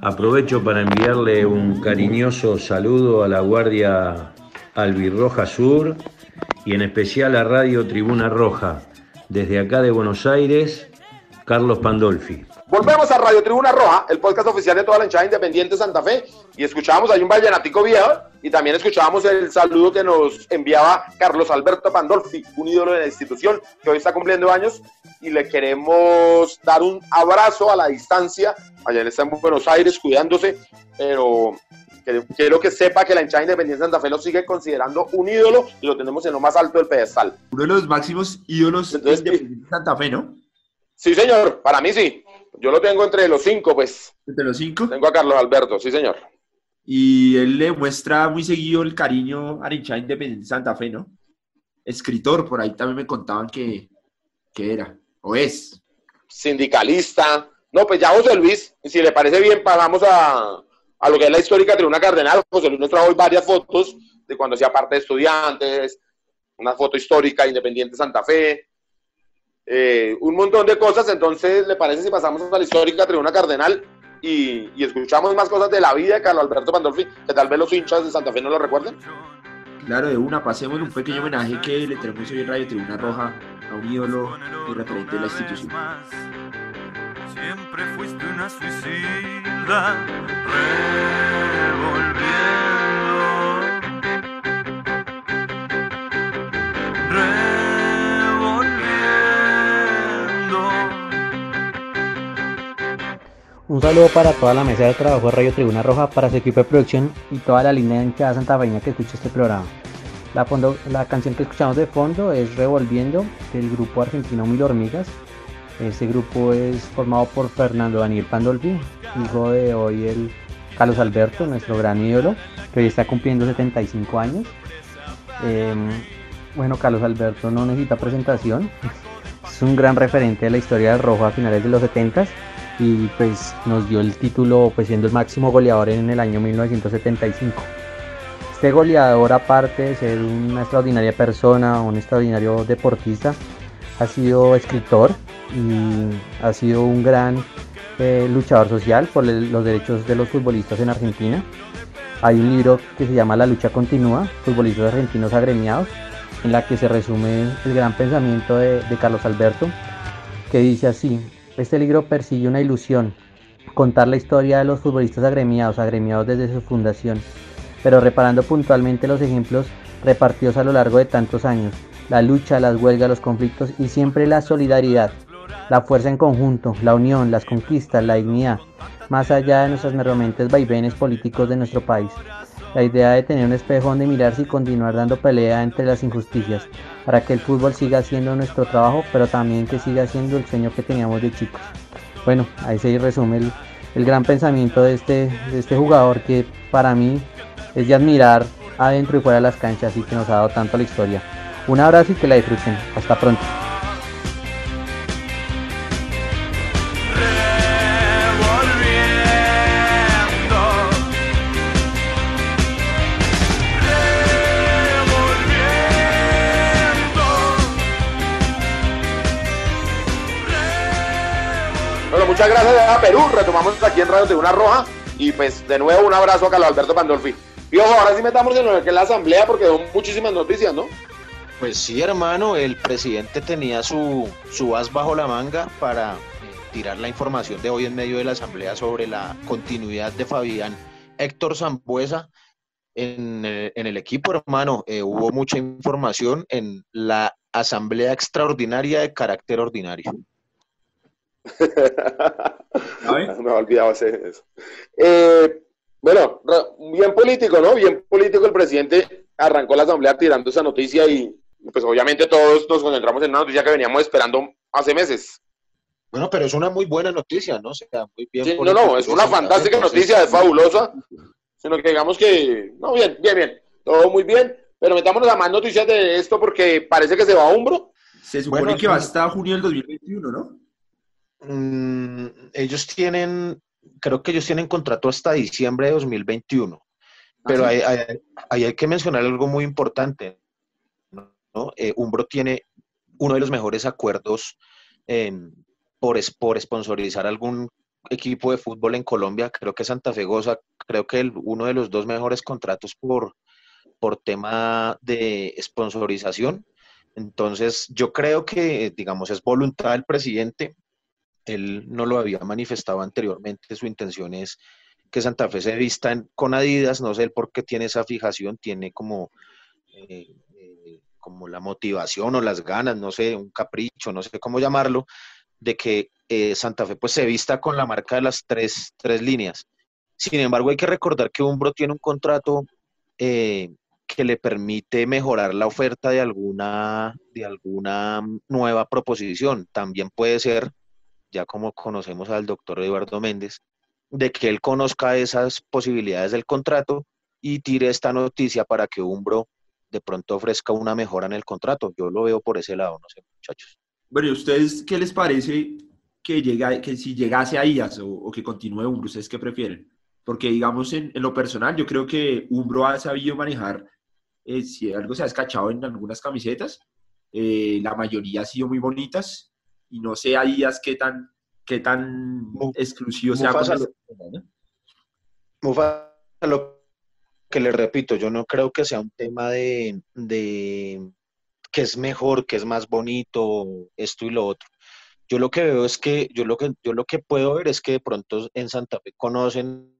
Aprovecho para enviarle un cariñoso saludo a la Guardia Albirroja Sur y en especial a Radio Tribuna Roja. Desde acá de Buenos Aires, Carlos Pandolfi. Volvemos a Radio Tribuna Roja, el podcast oficial de toda la hinchada independiente Santa Fe, y escuchábamos ahí un vallenatico viejo, y también escuchábamos el saludo que nos enviaba Carlos Alberto Pandolfi, un ídolo de la institución que hoy está cumpliendo años, y le queremos dar un abrazo a la distancia, él está en Buenos Aires cuidándose, pero quiero que sepa que la hinchada independiente Santa Fe lo sigue considerando un ídolo y lo tenemos en lo más alto del pedestal. Uno de los máximos ídolos de Santa Fe, ¿no? Sí, señor, para mí sí. Yo lo tengo entre los cinco, pues. ¿Entre los cinco? Tengo a Carlos Alberto, sí, señor. Y él le muestra muy seguido el cariño a la hinchada independiente Santa Fe, ¿no? Escritor, por ahí también me contaban que, que era, o es. Sindicalista. No, pues ya José Luis, si le parece bien, pasamos a, a lo que es la histórica Tribuna Cardenal. José Luis nos trajo hoy varias fotos de cuando hacía parte de estudiantes, una foto histórica Independiente Santa Fe, eh, un montón de cosas. Entonces, ¿le parece si pasamos a la histórica Tribuna Cardenal y, escuchamos más cosas de la vida de Carlos Alberto Pandolfi, que tal vez los hinchas de Santa Fe no lo recuerden? Claro, de una, pasemos un pequeño homenaje que le tenemos hoy en Radio Tribuna Roja a un ídolo y referente de la institución. Siempre fuiste una suicida, revolviendo Un saludo para toda la mesa de trabajo de Radio Tribuna Roja, para su equipo de producción y toda la línea de hinchada santafeña que escucha este programa. La, canción que escuchamos de fondo es Revolviendo del grupo argentino Mil Hormigas. Este grupo es formado por Fernando Daniel Pandolfi, hijo de hoy el Carlos Alberto, nuestro gran ídolo, que hoy está cumpliendo 75 años. Em, bueno, Carlos Alberto no necesita presentación, es un gran referente de la historia del rojo a finales de los 70 y pues nos dio el título pues siendo el máximo goleador en el año 1975. Este goleador, aparte de ser una extraordinaria persona, un extraordinario deportista, ha sido escritor y ha sido un gran eh, luchador social por los derechos de los futbolistas en Argentina. Hay un libro que se llama La lucha continúa, futbolistas argentinos agremiados, en la que se resume el gran pensamiento de Carlos Alberto, que dice así, este libro persigue una ilusión, contar la historia de los futbolistas agremiados, agremiados desde su fundación pero reparando puntualmente los ejemplos repartidos a lo largo de tantos años, la lucha, las huelgas, los conflictos y siempre la solidaridad, la fuerza en conjunto, la unión, las conquistas, la dignidad, más allá de nuestros meramente vaivenes políticos de nuestro país. La idea de tener un espejo donde mirarse y continuar dando pelea entre las injusticias, para que el fútbol siga siendo nuestro trabajo, pero también que siga siendo el sueño que teníamos de chicos. Bueno, ahí se resume el, gran pensamiento de este, de este jugador que para mí es de admirar adentro y fuera de las canchas y que nos ha dado tanto la historia. Un abrazo y que la disfruten. Hasta pronto. Muchas gracias a Perú. Retomamos aquí en Radio de una Roja. Y pues de nuevo un abrazo a Carlos Alberto Pandolfi. Y ojo, ahora sí metamos en lo que es la asamblea porque dio muchísimas noticias, ¿no? Pues sí, hermano, el presidente tenía su, su as bajo la manga para eh, tirar la información de hoy en medio de la asamblea sobre la continuidad de Fabián Héctor Zambuesa en, eh, en el equipo, hermano. Eh, hubo mucha información en la asamblea extraordinaria de carácter ordinario. Me olvidaba hacer eso. Eh, bueno, bien político, ¿no? Bien político el presidente arrancó la asamblea tirando esa noticia y pues obviamente todos nos concentramos en una noticia que veníamos esperando hace meses. Bueno, pero es una muy buena noticia, ¿no? muy bien no, no, es una fantástica noticia, es fabulosa, sino que digamos que, no, bien, bien, bien, todo muy bien, pero metámonos a más noticias de esto porque parece que se va a hombro. Se supone que va hasta junio del 2021, ¿no? Mm, ellos tienen creo que ellos tienen contrato hasta diciembre de 2021. Pero ahí hay, que mencionar algo muy importante. ¿no? Eh, Umbro tiene uno de los mejores acuerdos por, por sponsorizar algún equipo de fútbol en Colombia. Creo que Santa Fe goza, creo que uno de los dos mejores contratos por, por tema de sponsorización. Entonces, yo creo que, digamos, es voluntad del presidente él no lo había manifestado anteriormente, su intención es que Santa Fe se vista con Adidas, no sé por qué tiene esa fijación, tiene como, eh, eh, como la motivación o las ganas, no sé, un capricho, no sé cómo llamarlo, de que eh, Santa Fe pues se vista con la marca de las tres, tres líneas. Sin embargo, hay que recordar que Umbro tiene un contrato que le permite mejorar la oferta de alguna, de alguna nueva proposición. También puede ser ya como conocemos al doctor Eduardo Méndez, de que él conozca esas posibilidades del contrato y tire esta noticia para que Umbro de pronto ofrezca una mejora en el contrato. Yo lo veo por ese lado, no sé, muchachos. Bueno, ¿y ustedes qué les parece que, llega, que si llegase a IAS o, que continúe Umbro, ustedes qué prefieren? Porque digamos en, lo personal, yo creo que Umbro ha sabido manejar, eh, si algo se ha escachado en algunas camisetas, eh, la mayoría ha sido muy bonitas, y no sé a días qué tan, qué tan exclusivo sea. lo que le repito, yo no creo que sea un tema de, de que es mejor, que es más bonito, esto y lo otro. Yo lo que veo es que, yo lo que, yo lo que puedo ver es que de pronto en Santa Fe conocen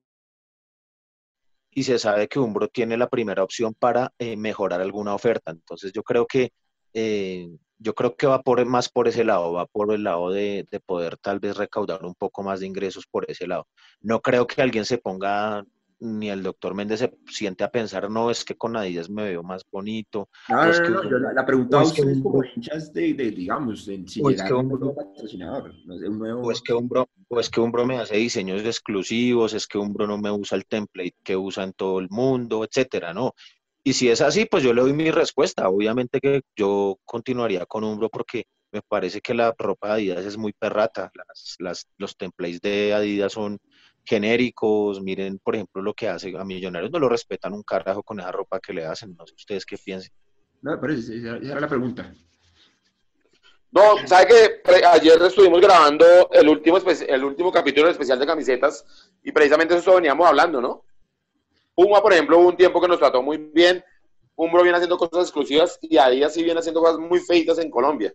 y se sabe que Umbro tiene la primera opción para eh, mejorar alguna oferta. Entonces yo creo que eh, yo creo que va por, más por ese lado, va por el lado de, de, poder tal vez recaudar un poco más de ingresos por ese lado. No creo que alguien se ponga ni el doctor Méndez se siente a pensar, no, es que con Adidas me veo más bonito. No, no, no, no, yo la, la pregunta es que como hinchas de, de, digamos, en si es que un, no sé, un nuevo... O es que Umbro, o es que Umbro me hace diseños exclusivos, es que Umbro no me usa el template que usa en todo el mundo, etcétera, ¿no? Y si es así, pues yo le doy mi respuesta. Obviamente que yo continuaría con Umbro porque me parece que la ropa de Adidas es muy perrata. Las, las, los templates de Adidas son genéricos, miren, por ejemplo, lo que hace a Millonarios, no lo respetan un carajo con esa ropa que le hacen, no sé ustedes qué piensen. No, pero esa, esa era la pregunta. No, ¿sabe que ayer estuvimos grabando el último, el último capítulo del especial de camisetas y precisamente eso veníamos hablando, ¿no? Puma, por ejemplo, hubo un tiempo que nos trató muy bien, Umbro viene haciendo cosas exclusivas y Adidas sí viene haciendo cosas muy feitas en Colombia.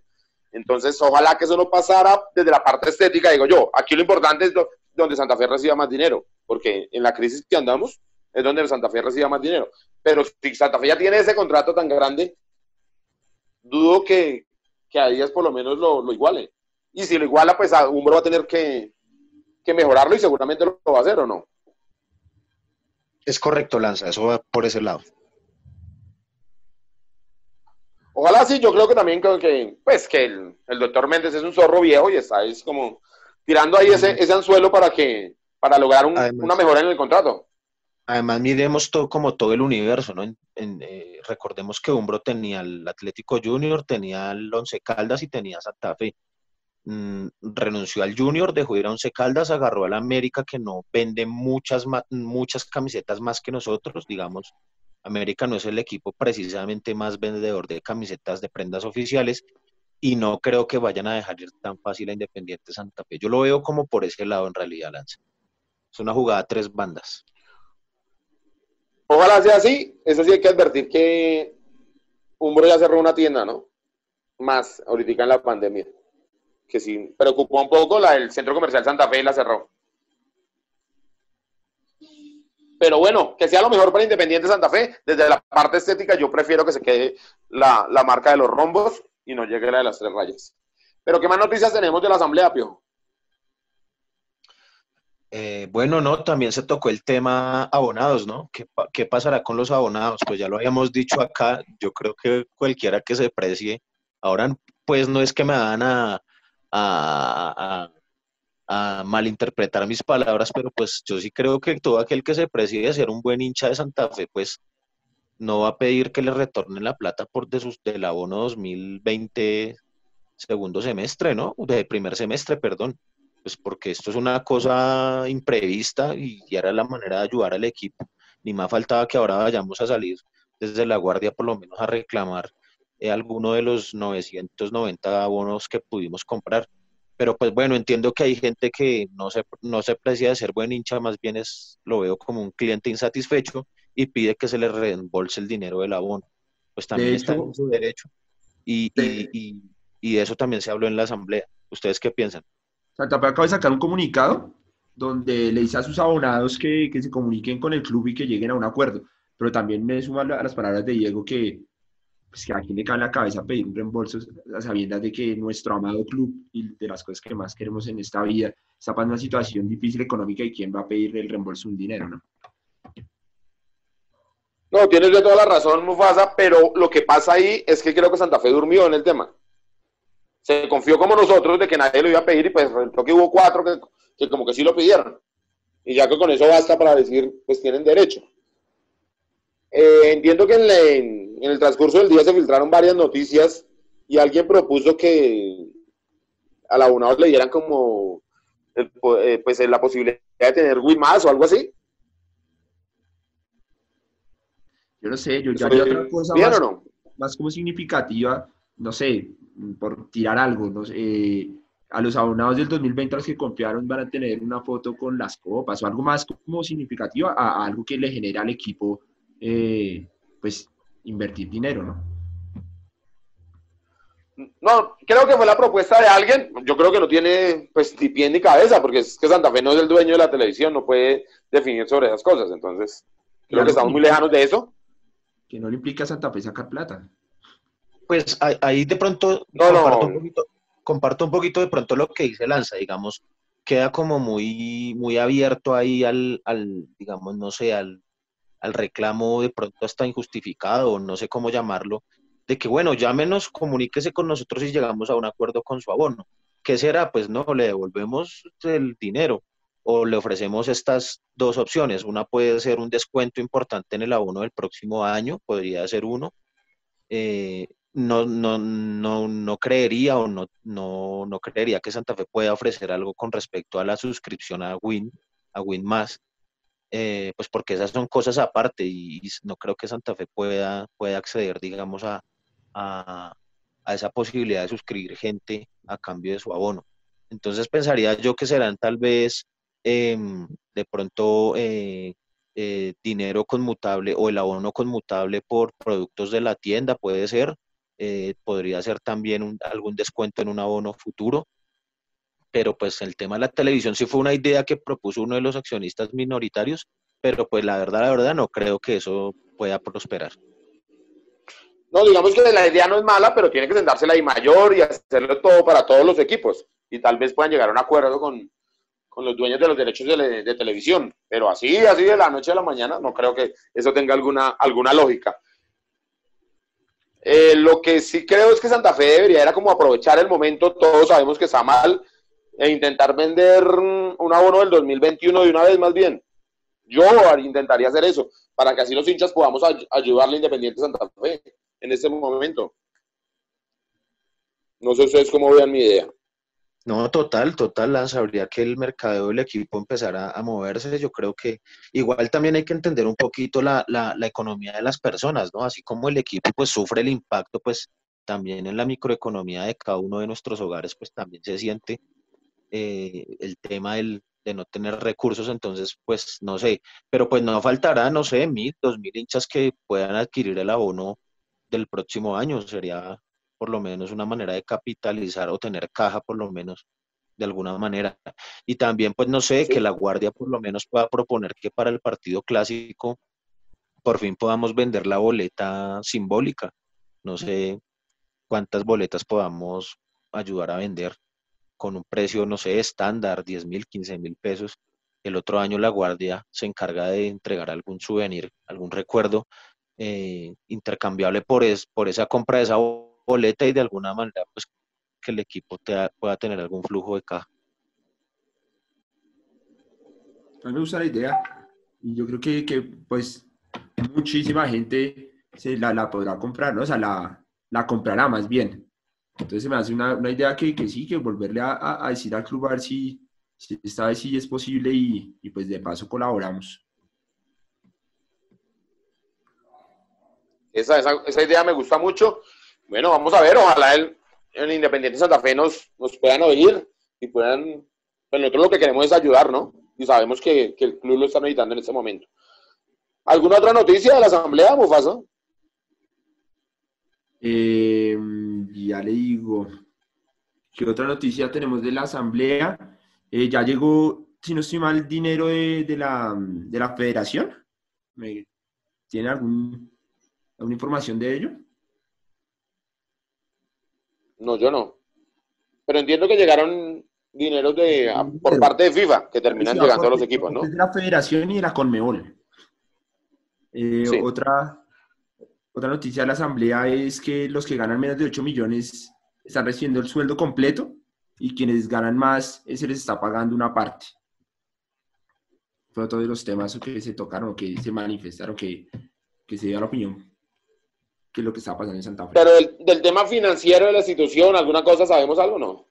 Entonces, ojalá que eso no pasara desde la parte estética, digo yo. Aquí lo importante es donde Santa Fe reciba más dinero, porque en la crisis que andamos es donde Santa Fe reciba más dinero. Pero si Santa Fe ya tiene ese contrato tan grande, dudo que, que a Díaz por lo menos lo, lo, iguale. Y si lo iguala, pues a Umbro va a tener que, que mejorarlo y seguramente lo va a hacer o no. Es correcto, Lanza, eso va por ese lado. Ojalá sí, yo creo que también creo que, pues, que el, el doctor Méndez es un zorro viejo y está es como tirando ahí ese, ese anzuelo para que para lograr un, además, una mejora en el contrato. Además, miremos todo como todo el universo, ¿no? En, en, eh, recordemos que Umbro tenía el Atlético Junior, tenía el Once Caldas y tenía Santa Fe. Mm, renunció al Junior, dejó ir a Once Caldas, agarró al América que no vende muchas, muchas camisetas más que nosotros, digamos. América no es el equipo precisamente más vendedor de camisetas de prendas oficiales y no creo que vayan a dejar ir tan fácil a Independiente Santa Fe. Yo lo veo como por ese lado en realidad, Lance. Es una jugada a tres bandas. Ojalá sea así. Eso sí hay que advertir que Umbro ya cerró una tienda, ¿no? Más ahorita en la pandemia. Que sí, preocupó un poco la del Centro Comercial Santa Fe y la cerró. Pero bueno, que sea lo mejor para Independiente Santa Fe. Desde la parte estética, yo prefiero que se quede la, la marca de los rombos y no llegue la de las tres rayas. Pero, ¿qué más noticias tenemos de la Asamblea, Pio? Eh, bueno, no, también se tocó el tema abonados, ¿no? ¿Qué, ¿Qué, pasará con los abonados? Pues ya lo habíamos dicho acá, yo creo que cualquiera que se precie, ahora pues no es que me van a, a, malinterpretar mis palabras, pero pues yo sí creo que todo aquel que se precie de ser un buen hincha de Santa Fe, pues no va a pedir que le retornen la plata por de sus, del abono 2020 segundo semestre, ¿no? De primer semestre, perdón. Pues porque esto es una cosa imprevista y era la manera de ayudar al equipo. Ni más faltaba que ahora vayamos a salir desde la guardia por lo menos a reclamar eh, alguno de los 990 abonos que pudimos comprar. Pero pues bueno, entiendo que hay gente que no se, no se aprecia de ser buen hincha, más bien es, lo veo como un cliente insatisfecho y pide que se le reembolse el dinero del abono. Pues también de está hecho, en su derecho. Y, de... y, y, eso también se habló en la asamblea. ¿Ustedes qué piensan? Santa Fe acaba de sacar un comunicado donde le dice a sus abonados que, que, se comuniquen con el club y que lleguen a un acuerdo. Pero también me suma a las palabras de Diego que, pues, que a quien le cae la cabeza pedir un reembolso a sabiendas de que nuestro amado club y de las cosas que más queremos en esta vida está pasando una situación difícil económica y quién va a pedir el reembolso un dinero, ¿no? No, tienes de toda la razón, Mufasa, pero lo que pasa ahí es que creo que Santa Fe durmió en el tema. Se confió como nosotros de que nadie lo iba a pedir y pues creo que hubo cuatro que, que como que sí lo pidieron. Y ya que con eso basta para decir, pues tienen derecho. Eh, entiendo que en, la, en, el transcurso del día se filtraron varias noticias y alguien propuso que a la abonados le dieran como el, eh, pues la posibilidad de tener Wii más o algo así. Yo no sé, yo ya haría otra cosa más, no? más, como significativa, no sé, por tirar algo, no sé, eh, a los abonados del 2020 a los que confiaron van a tener una foto con las copas o algo más como significativa a, a algo que le genera al equipo, eh, pues, invertir dinero, ¿no? No, creo que fue la propuesta de alguien, yo creo que no tiene pues ni pie ni cabeza, porque es que Santa Fe no es el dueño de la televisión, no puede definir sobre esas cosas, entonces creo que estamos muy lejanos de eso que no le implica a Santa Fe sacar plata. Pues ahí de pronto no, comparto, Un poquito, comparto un poquito de pronto lo que dice Lanza, digamos, queda como muy, muy abierto ahí al, al digamos, no sé, al, al reclamo de pronto hasta injustificado, no sé cómo llamarlo, de que, bueno, llámenos, comuníquese con nosotros y llegamos a un acuerdo con su abono. ¿Qué será? Pues no, le devolvemos el dinero o le ofrecemos estas dos opciones. Una puede ser un descuento importante en el abono del próximo año, podría ser uno. Eh, no, no, no, no creería o no, no, no creería que Santa Fe pueda ofrecer algo con respecto a la suscripción a Win, a Win Más, eh, pues porque esas son cosas aparte y, no creo que Santa Fe pueda, pueda acceder, digamos, a, a, esa posibilidad de suscribir gente a cambio de su abono. Entonces pensaría yo que serán tal vez em, de pronto eh, eh, dinero conmutable o el abono conmutable por productos de la tienda, puede ser. Eh, podría ser también algún descuento en un abono futuro. Pero pues el tema de la televisión sí fue una idea que propuso uno de los accionistas minoritarios, pero pues la verdad, la verdad no creo que eso pueda prosperar. No, digamos que la idea no es mala, pero tiene que sentarse la I mayor y hacerlo todo para todos los equipos. Y tal vez puedan llegar a un acuerdo con, los dueños de los derechos de, televisión. Pero así, así de la noche a la mañana, no creo que eso tenga alguna, alguna lógica. Eh, lo que sí creo es que Santa Fe debería era como aprovechar el momento, todos sabemos que está mal, e intentar vender un abono del 2021 de una vez más bien. Yo intentaría hacer eso, para que así los hinchas podamos ayudarle a Independiente Santa Fe en este momento. No sé ustedes cómo vean mi idea. No, total, total, Lanza, habría que el mercado del equipo empezara a moverse. Yo creo que igual también hay que entender un poquito la, la, economía de las personas, ¿no? Así como el equipo pues sufre el impacto, pues también en la microeconomía de cada uno de nuestros hogares, pues también se siente eh, el tema del, de no tener recursos, entonces pues no sé, pero pues no faltará, no sé, mil, dos mil hinchas que puedan adquirir el abono del próximo año. Sería por lo menos una manera de capitalizar o tener caja por lo menos de alguna manera. Y también, pues no sé, que la Guardia por lo menos pueda proponer que para el partido clásico por fin podamos vender la boleta simbólica. No sé cuántas boletas podamos ayudar a vender con un precio, no sé, estándar, 10 mil, 15 mil pesos. El otro año la Guardia se encarga de entregar algún souvenir, algún recuerdo eh, intercambiable por, es, por esa compra de esa boleta y de alguna manera pues que el equipo pueda tener algún flujo de caja. A mí me gusta la idea y yo creo que, que pues muchísima gente se la, la, podrá comprar, ¿no? O sea, la, la comprará más bien. Entonces me hace una, una idea que, que, sí, que volverle a, a, decir al club a ver si, si, esta vez sí es posible y, y pues de paso colaboramos. Esa, esa, idea me gusta mucho. Bueno, vamos a ver, ojalá el, el Independiente Santa Fe nos, nos puedan oír y puedan, pues nosotros lo que queremos es ayudar, ¿no? Y sabemos que, el club lo está necesitando en este momento. ¿Alguna otra noticia de la asamblea, Mufasa? Eh, ya le digo. ¿Qué otra noticia tenemos de la asamblea? Eh, ya llegó, si no estoy mal, dinero de, de, la, de la federación. ¿Tiene algún ¿Alguna información de ello? No, yo no. Pero entiendo que llegaron dineros de, por parte de FIFA que terminan llegando a los equipos, ¿no? De la Federación y de la Conmebol. Eh, otra, otra noticia de la Asamblea es que los que ganan menos de 8 millones están recibiendo el sueldo completo y quienes ganan más eh, se les está pagando una parte. Fue otro de los temas que se tocaron, que se manifestaron, que, que se dio la opinión qué es lo que está pasando en Santa Fe. Pero del, tema financiero de la institución, ¿alguna cosa sabemos algo o no?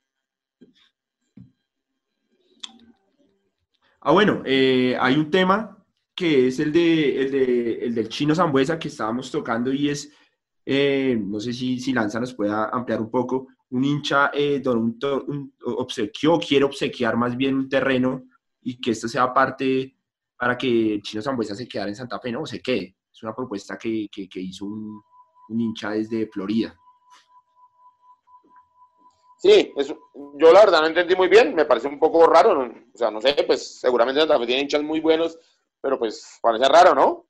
Ah, bueno, eh, hay un tema que es el, de, el, de, el del chino Zambuesa que estábamos tocando y es, eh, no sé si, si Lanza nos pueda ampliar un poco, un hincha eh, don, un, obsequió, quiere obsequiar más bien un terreno y que esto sea parte para que el chino Zambuesa se quedara en Santa Fe, ¿no? O se quede. Es una propuesta que, que, hizo un, un hincha desde Florida. Sí, yo la verdad no entendí muy bien, me parece un poco raro, o sea, no sé, pues seguramente Santa Fe tiene hinchas muy buenos, pero pues parece raro, ¿no?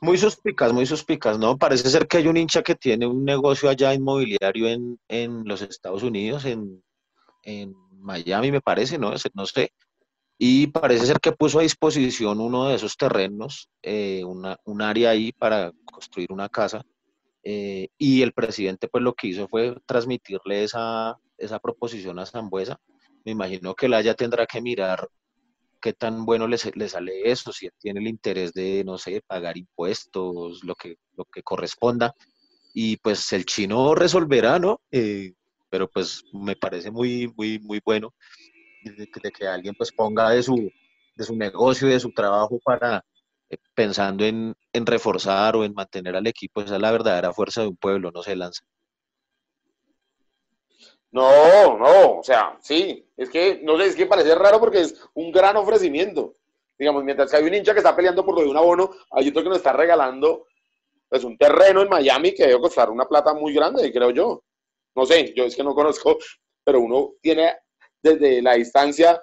Muy suspicaz, muy suspicaz, ¿no? Parece ser que hay un hincha que tiene un negocio allá inmobiliario en, en los Estados Unidos, en, en Miami, me parece, ¿no? No sé. Y parece ser que puso a disposición uno de esos terrenos, eh, una, un área ahí para construir una casa. eh, y el presidente, pues lo que hizo fue transmitirle esa, esa proposición a Zambuesa. Me imagino que él ya tendrá que mirar qué tan bueno le, le sale eso, si tiene el interés de, no sé, pagar impuestos, lo que, lo que corresponda. Y pues el chino resolverá, ¿no? Eh, pero pues me parece muy, muy, muy bueno de, que- alguien pues ponga de su, de su negocio de su trabajo para eh, pensando en, en reforzar o en mantener al equipo. Esa es la verdadera fuerza de un pueblo, no se lanza. No, no, o sea, sí, es que, no sé, es que parece raro porque es un gran ofrecimiento. Digamos, mientras que hay un hincha que está peleando por lo de un abono, hay otro que nos está regalando pues un terreno en Miami que debe costar una plata muy grande, creo yo. No sé, yo es que no conozco, pero uno tiene desde la distancia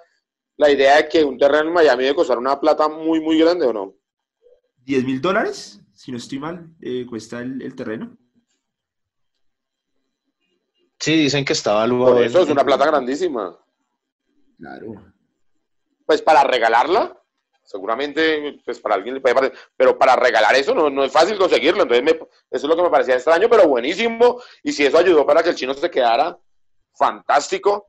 la idea de que un terreno en Miami debe costar una plata muy, muy grande, ¿o no? 10 mil dólares, si no estoy mal, eh, cuesta el, el terreno. Sí, dicen que está evaluado. Por eso en- es una plata grandísima. Claro. pues para regalarla, seguramente pues para alguien le puede parecer, pero para regalar eso no, no es fácil conseguirlo, entonces me- eso es lo que me parecía extraño, pero buenísimo, y si eso ayudó para que el chino se quedara, fantástico.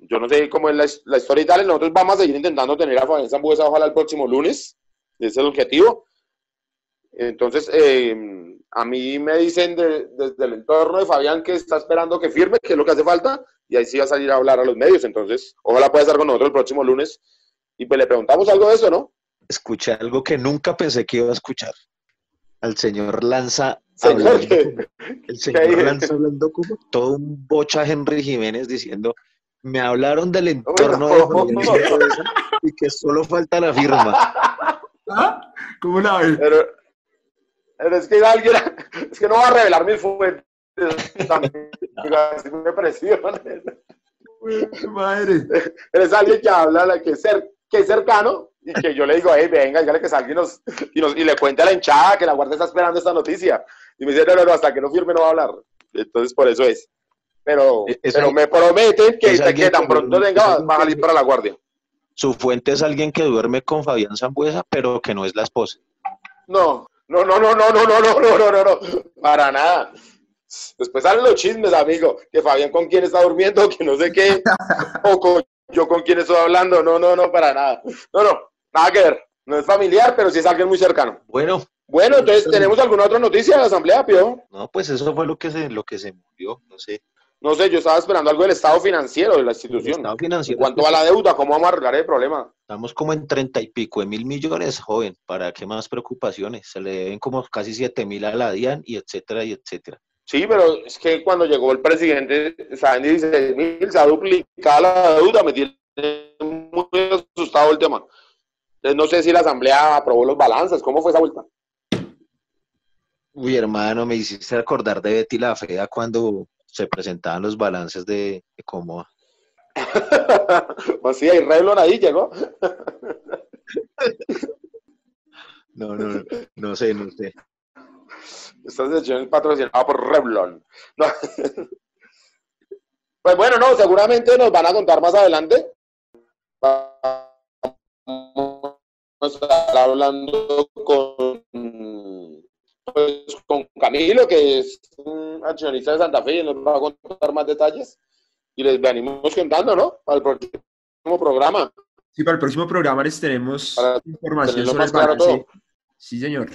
Yo no sé cómo es la, la historia y tal, nosotros vamos a seguir intentando tener a Fabián Zambuesa ojalá el próximo lunes, ese es el objetivo. Entonces, eh, a mí me dicen de- desde el entorno de Fabián que está esperando que firme, que es lo que hace falta, y ahí sí va a salir a hablar a los medios. Entonces, ojalá pueda estar con nosotros el próximo lunes y pues le preguntamos algo de eso, ¿no? Escuché algo que nunca pensé que iba a escuchar. Al señor Lanza el ¿Qué señor? Lanza hablando como todo un bocha Henry Jiménez diciendo me hablaron del entorno no. de Fabián Zambuesa y que solo falta la firma. ¿Ah? ¿Cómo la ves? Pero, pero es que alguien, es que no va a revelar mis fuentes. también, me presionan. Madre. Pero es alguien que habla, la que es, cer- que es cercano y que yo le digo, hey, venga, dígale que salga y, nos, y, nos- y le cuente a la hinchada que la guardia está esperando esta noticia. Y me dice, no, no, no, hasta que no firme no va a hablar. Entonces, por eso es. Pero, Es- pero me prometen que, es que tan pronto venga va a salir para la guardia. Su fuente es alguien que duerme con Fabián Zambuesa, pero que no es la esposa. No, no, no, no, no, no, no, no, no, no, no, no, para nada. Después salen los chismes, amigo, que Fabián con quién está durmiendo, que no sé qué, o con- yo con quién estoy hablando, no, no, no, para nada. No, no, nada que ver. No es familiar, pero sí es alguien muy cercano. Bueno, Bueno, entonces, ¿tenemos alguna otra noticia de la Asamblea, Pío? no, pues eso fue lo que se, lo que se murió, no sé. No sé, yo estaba esperando algo del estado financiero de la El institución. estado ¿En financiero. cuanto a la deuda, cómo vamos a arreglar el problema? Estamos como en treinta y pico de mil millones, joven. ¿Para qué más preocupaciones? Se le deben como casi siete mil a la DIAN y etcétera y etcétera. Sí, pero es que cuando llegó el presidente, está en 16 mil, se ha duplicado la deuda, me tiene muy asustado el tema. Entonces, no sé si la Asamblea aprobó los balances, ¿cómo fue esa vuelta? Uy, hermano, me hiciste acordar de Betty la Fea cuando se presentaban los balances de, de cómo. pues sí, hay Revlon ahí llegó. No, no, no, no sé, no sé. Esta sección es patrocinada por Revlon. No. Pues bueno, no, seguramente nos van a contar más adelante. Vamos a estar hablando con, pues, con Camilo, que es un accionista de Santa Fe y nos va a contar más detalles. Y les venimos contando, ¿no? Para el próximo programa. Sí, para el próximo programa les tenemos Para información sobre el claro. Sí, señor.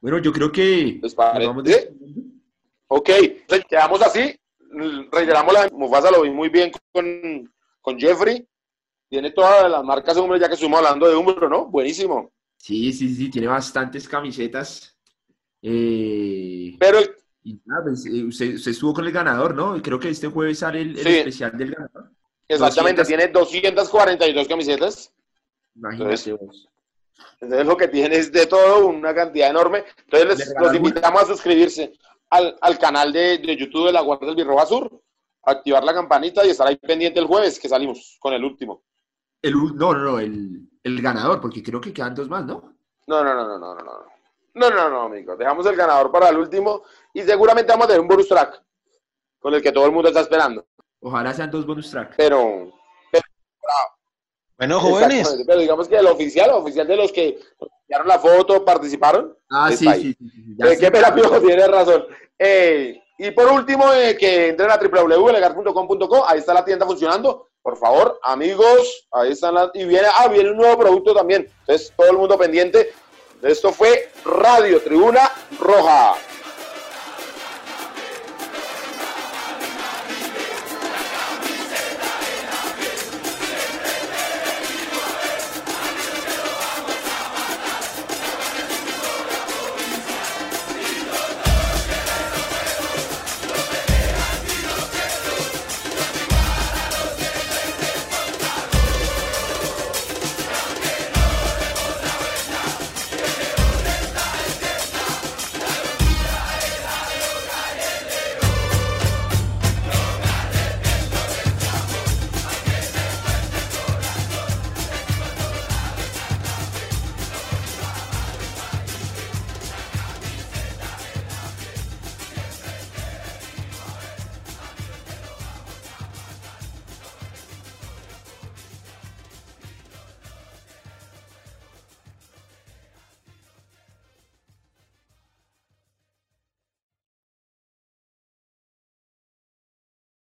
Bueno, yo creo que. Ok, entonces quedamos así. Reiteramos la Mufasa, lo vi muy bien con, con Jeffrey. Tiene todas las marcas de Umbro, ya que estuvimos hablando de Umbro, ¿no? Buenísimo. Sí, sí, sí, tiene bastantes camisetas. Eh, Pero el, y nada, pues, eh, usted, usted estuvo con el ganador, ¿no? Creo que este jueves sale el, el Sí. especial del ganador. exactamente, 200. tiene 242 camisetas. Imagínate Entonces, vos. Entonces lo que tiene es de todo, una cantidad enorme. Entonces les, ¿Le los invitamos a suscribirse al, al canal de, de YouTube de la Guardia del Birroba Sur, activar la campanita y estar ahí pendiente el jueves que salimos con el último. El, no, no, no, el, el ganador, porque creo que quedan dos más, ¿no? No, no, no, no, no, no, no. No, no, no, amigos. Dejamos el ganador para el último y seguramente vamos a tener un bonus track con el que todo el mundo está esperando. Ojalá sean dos bonus track. Pero, pero Bueno, jóvenes, pero digamos que el oficial, el oficial de los que enviaron la foto, participaron. Ah, sí, sí, sí, sí, ya Eh, sé. qué pena, Piojo, tienes razón. Eh, y por último, eh, que entren a www.legar.com.co, ahí está la tienda funcionando. Por favor, amigos, ahí están las... Y viene, ah, viene un nuevo producto también. Entonces, todo el mundo pendiente. Esto fue Radio Tribuna Roja.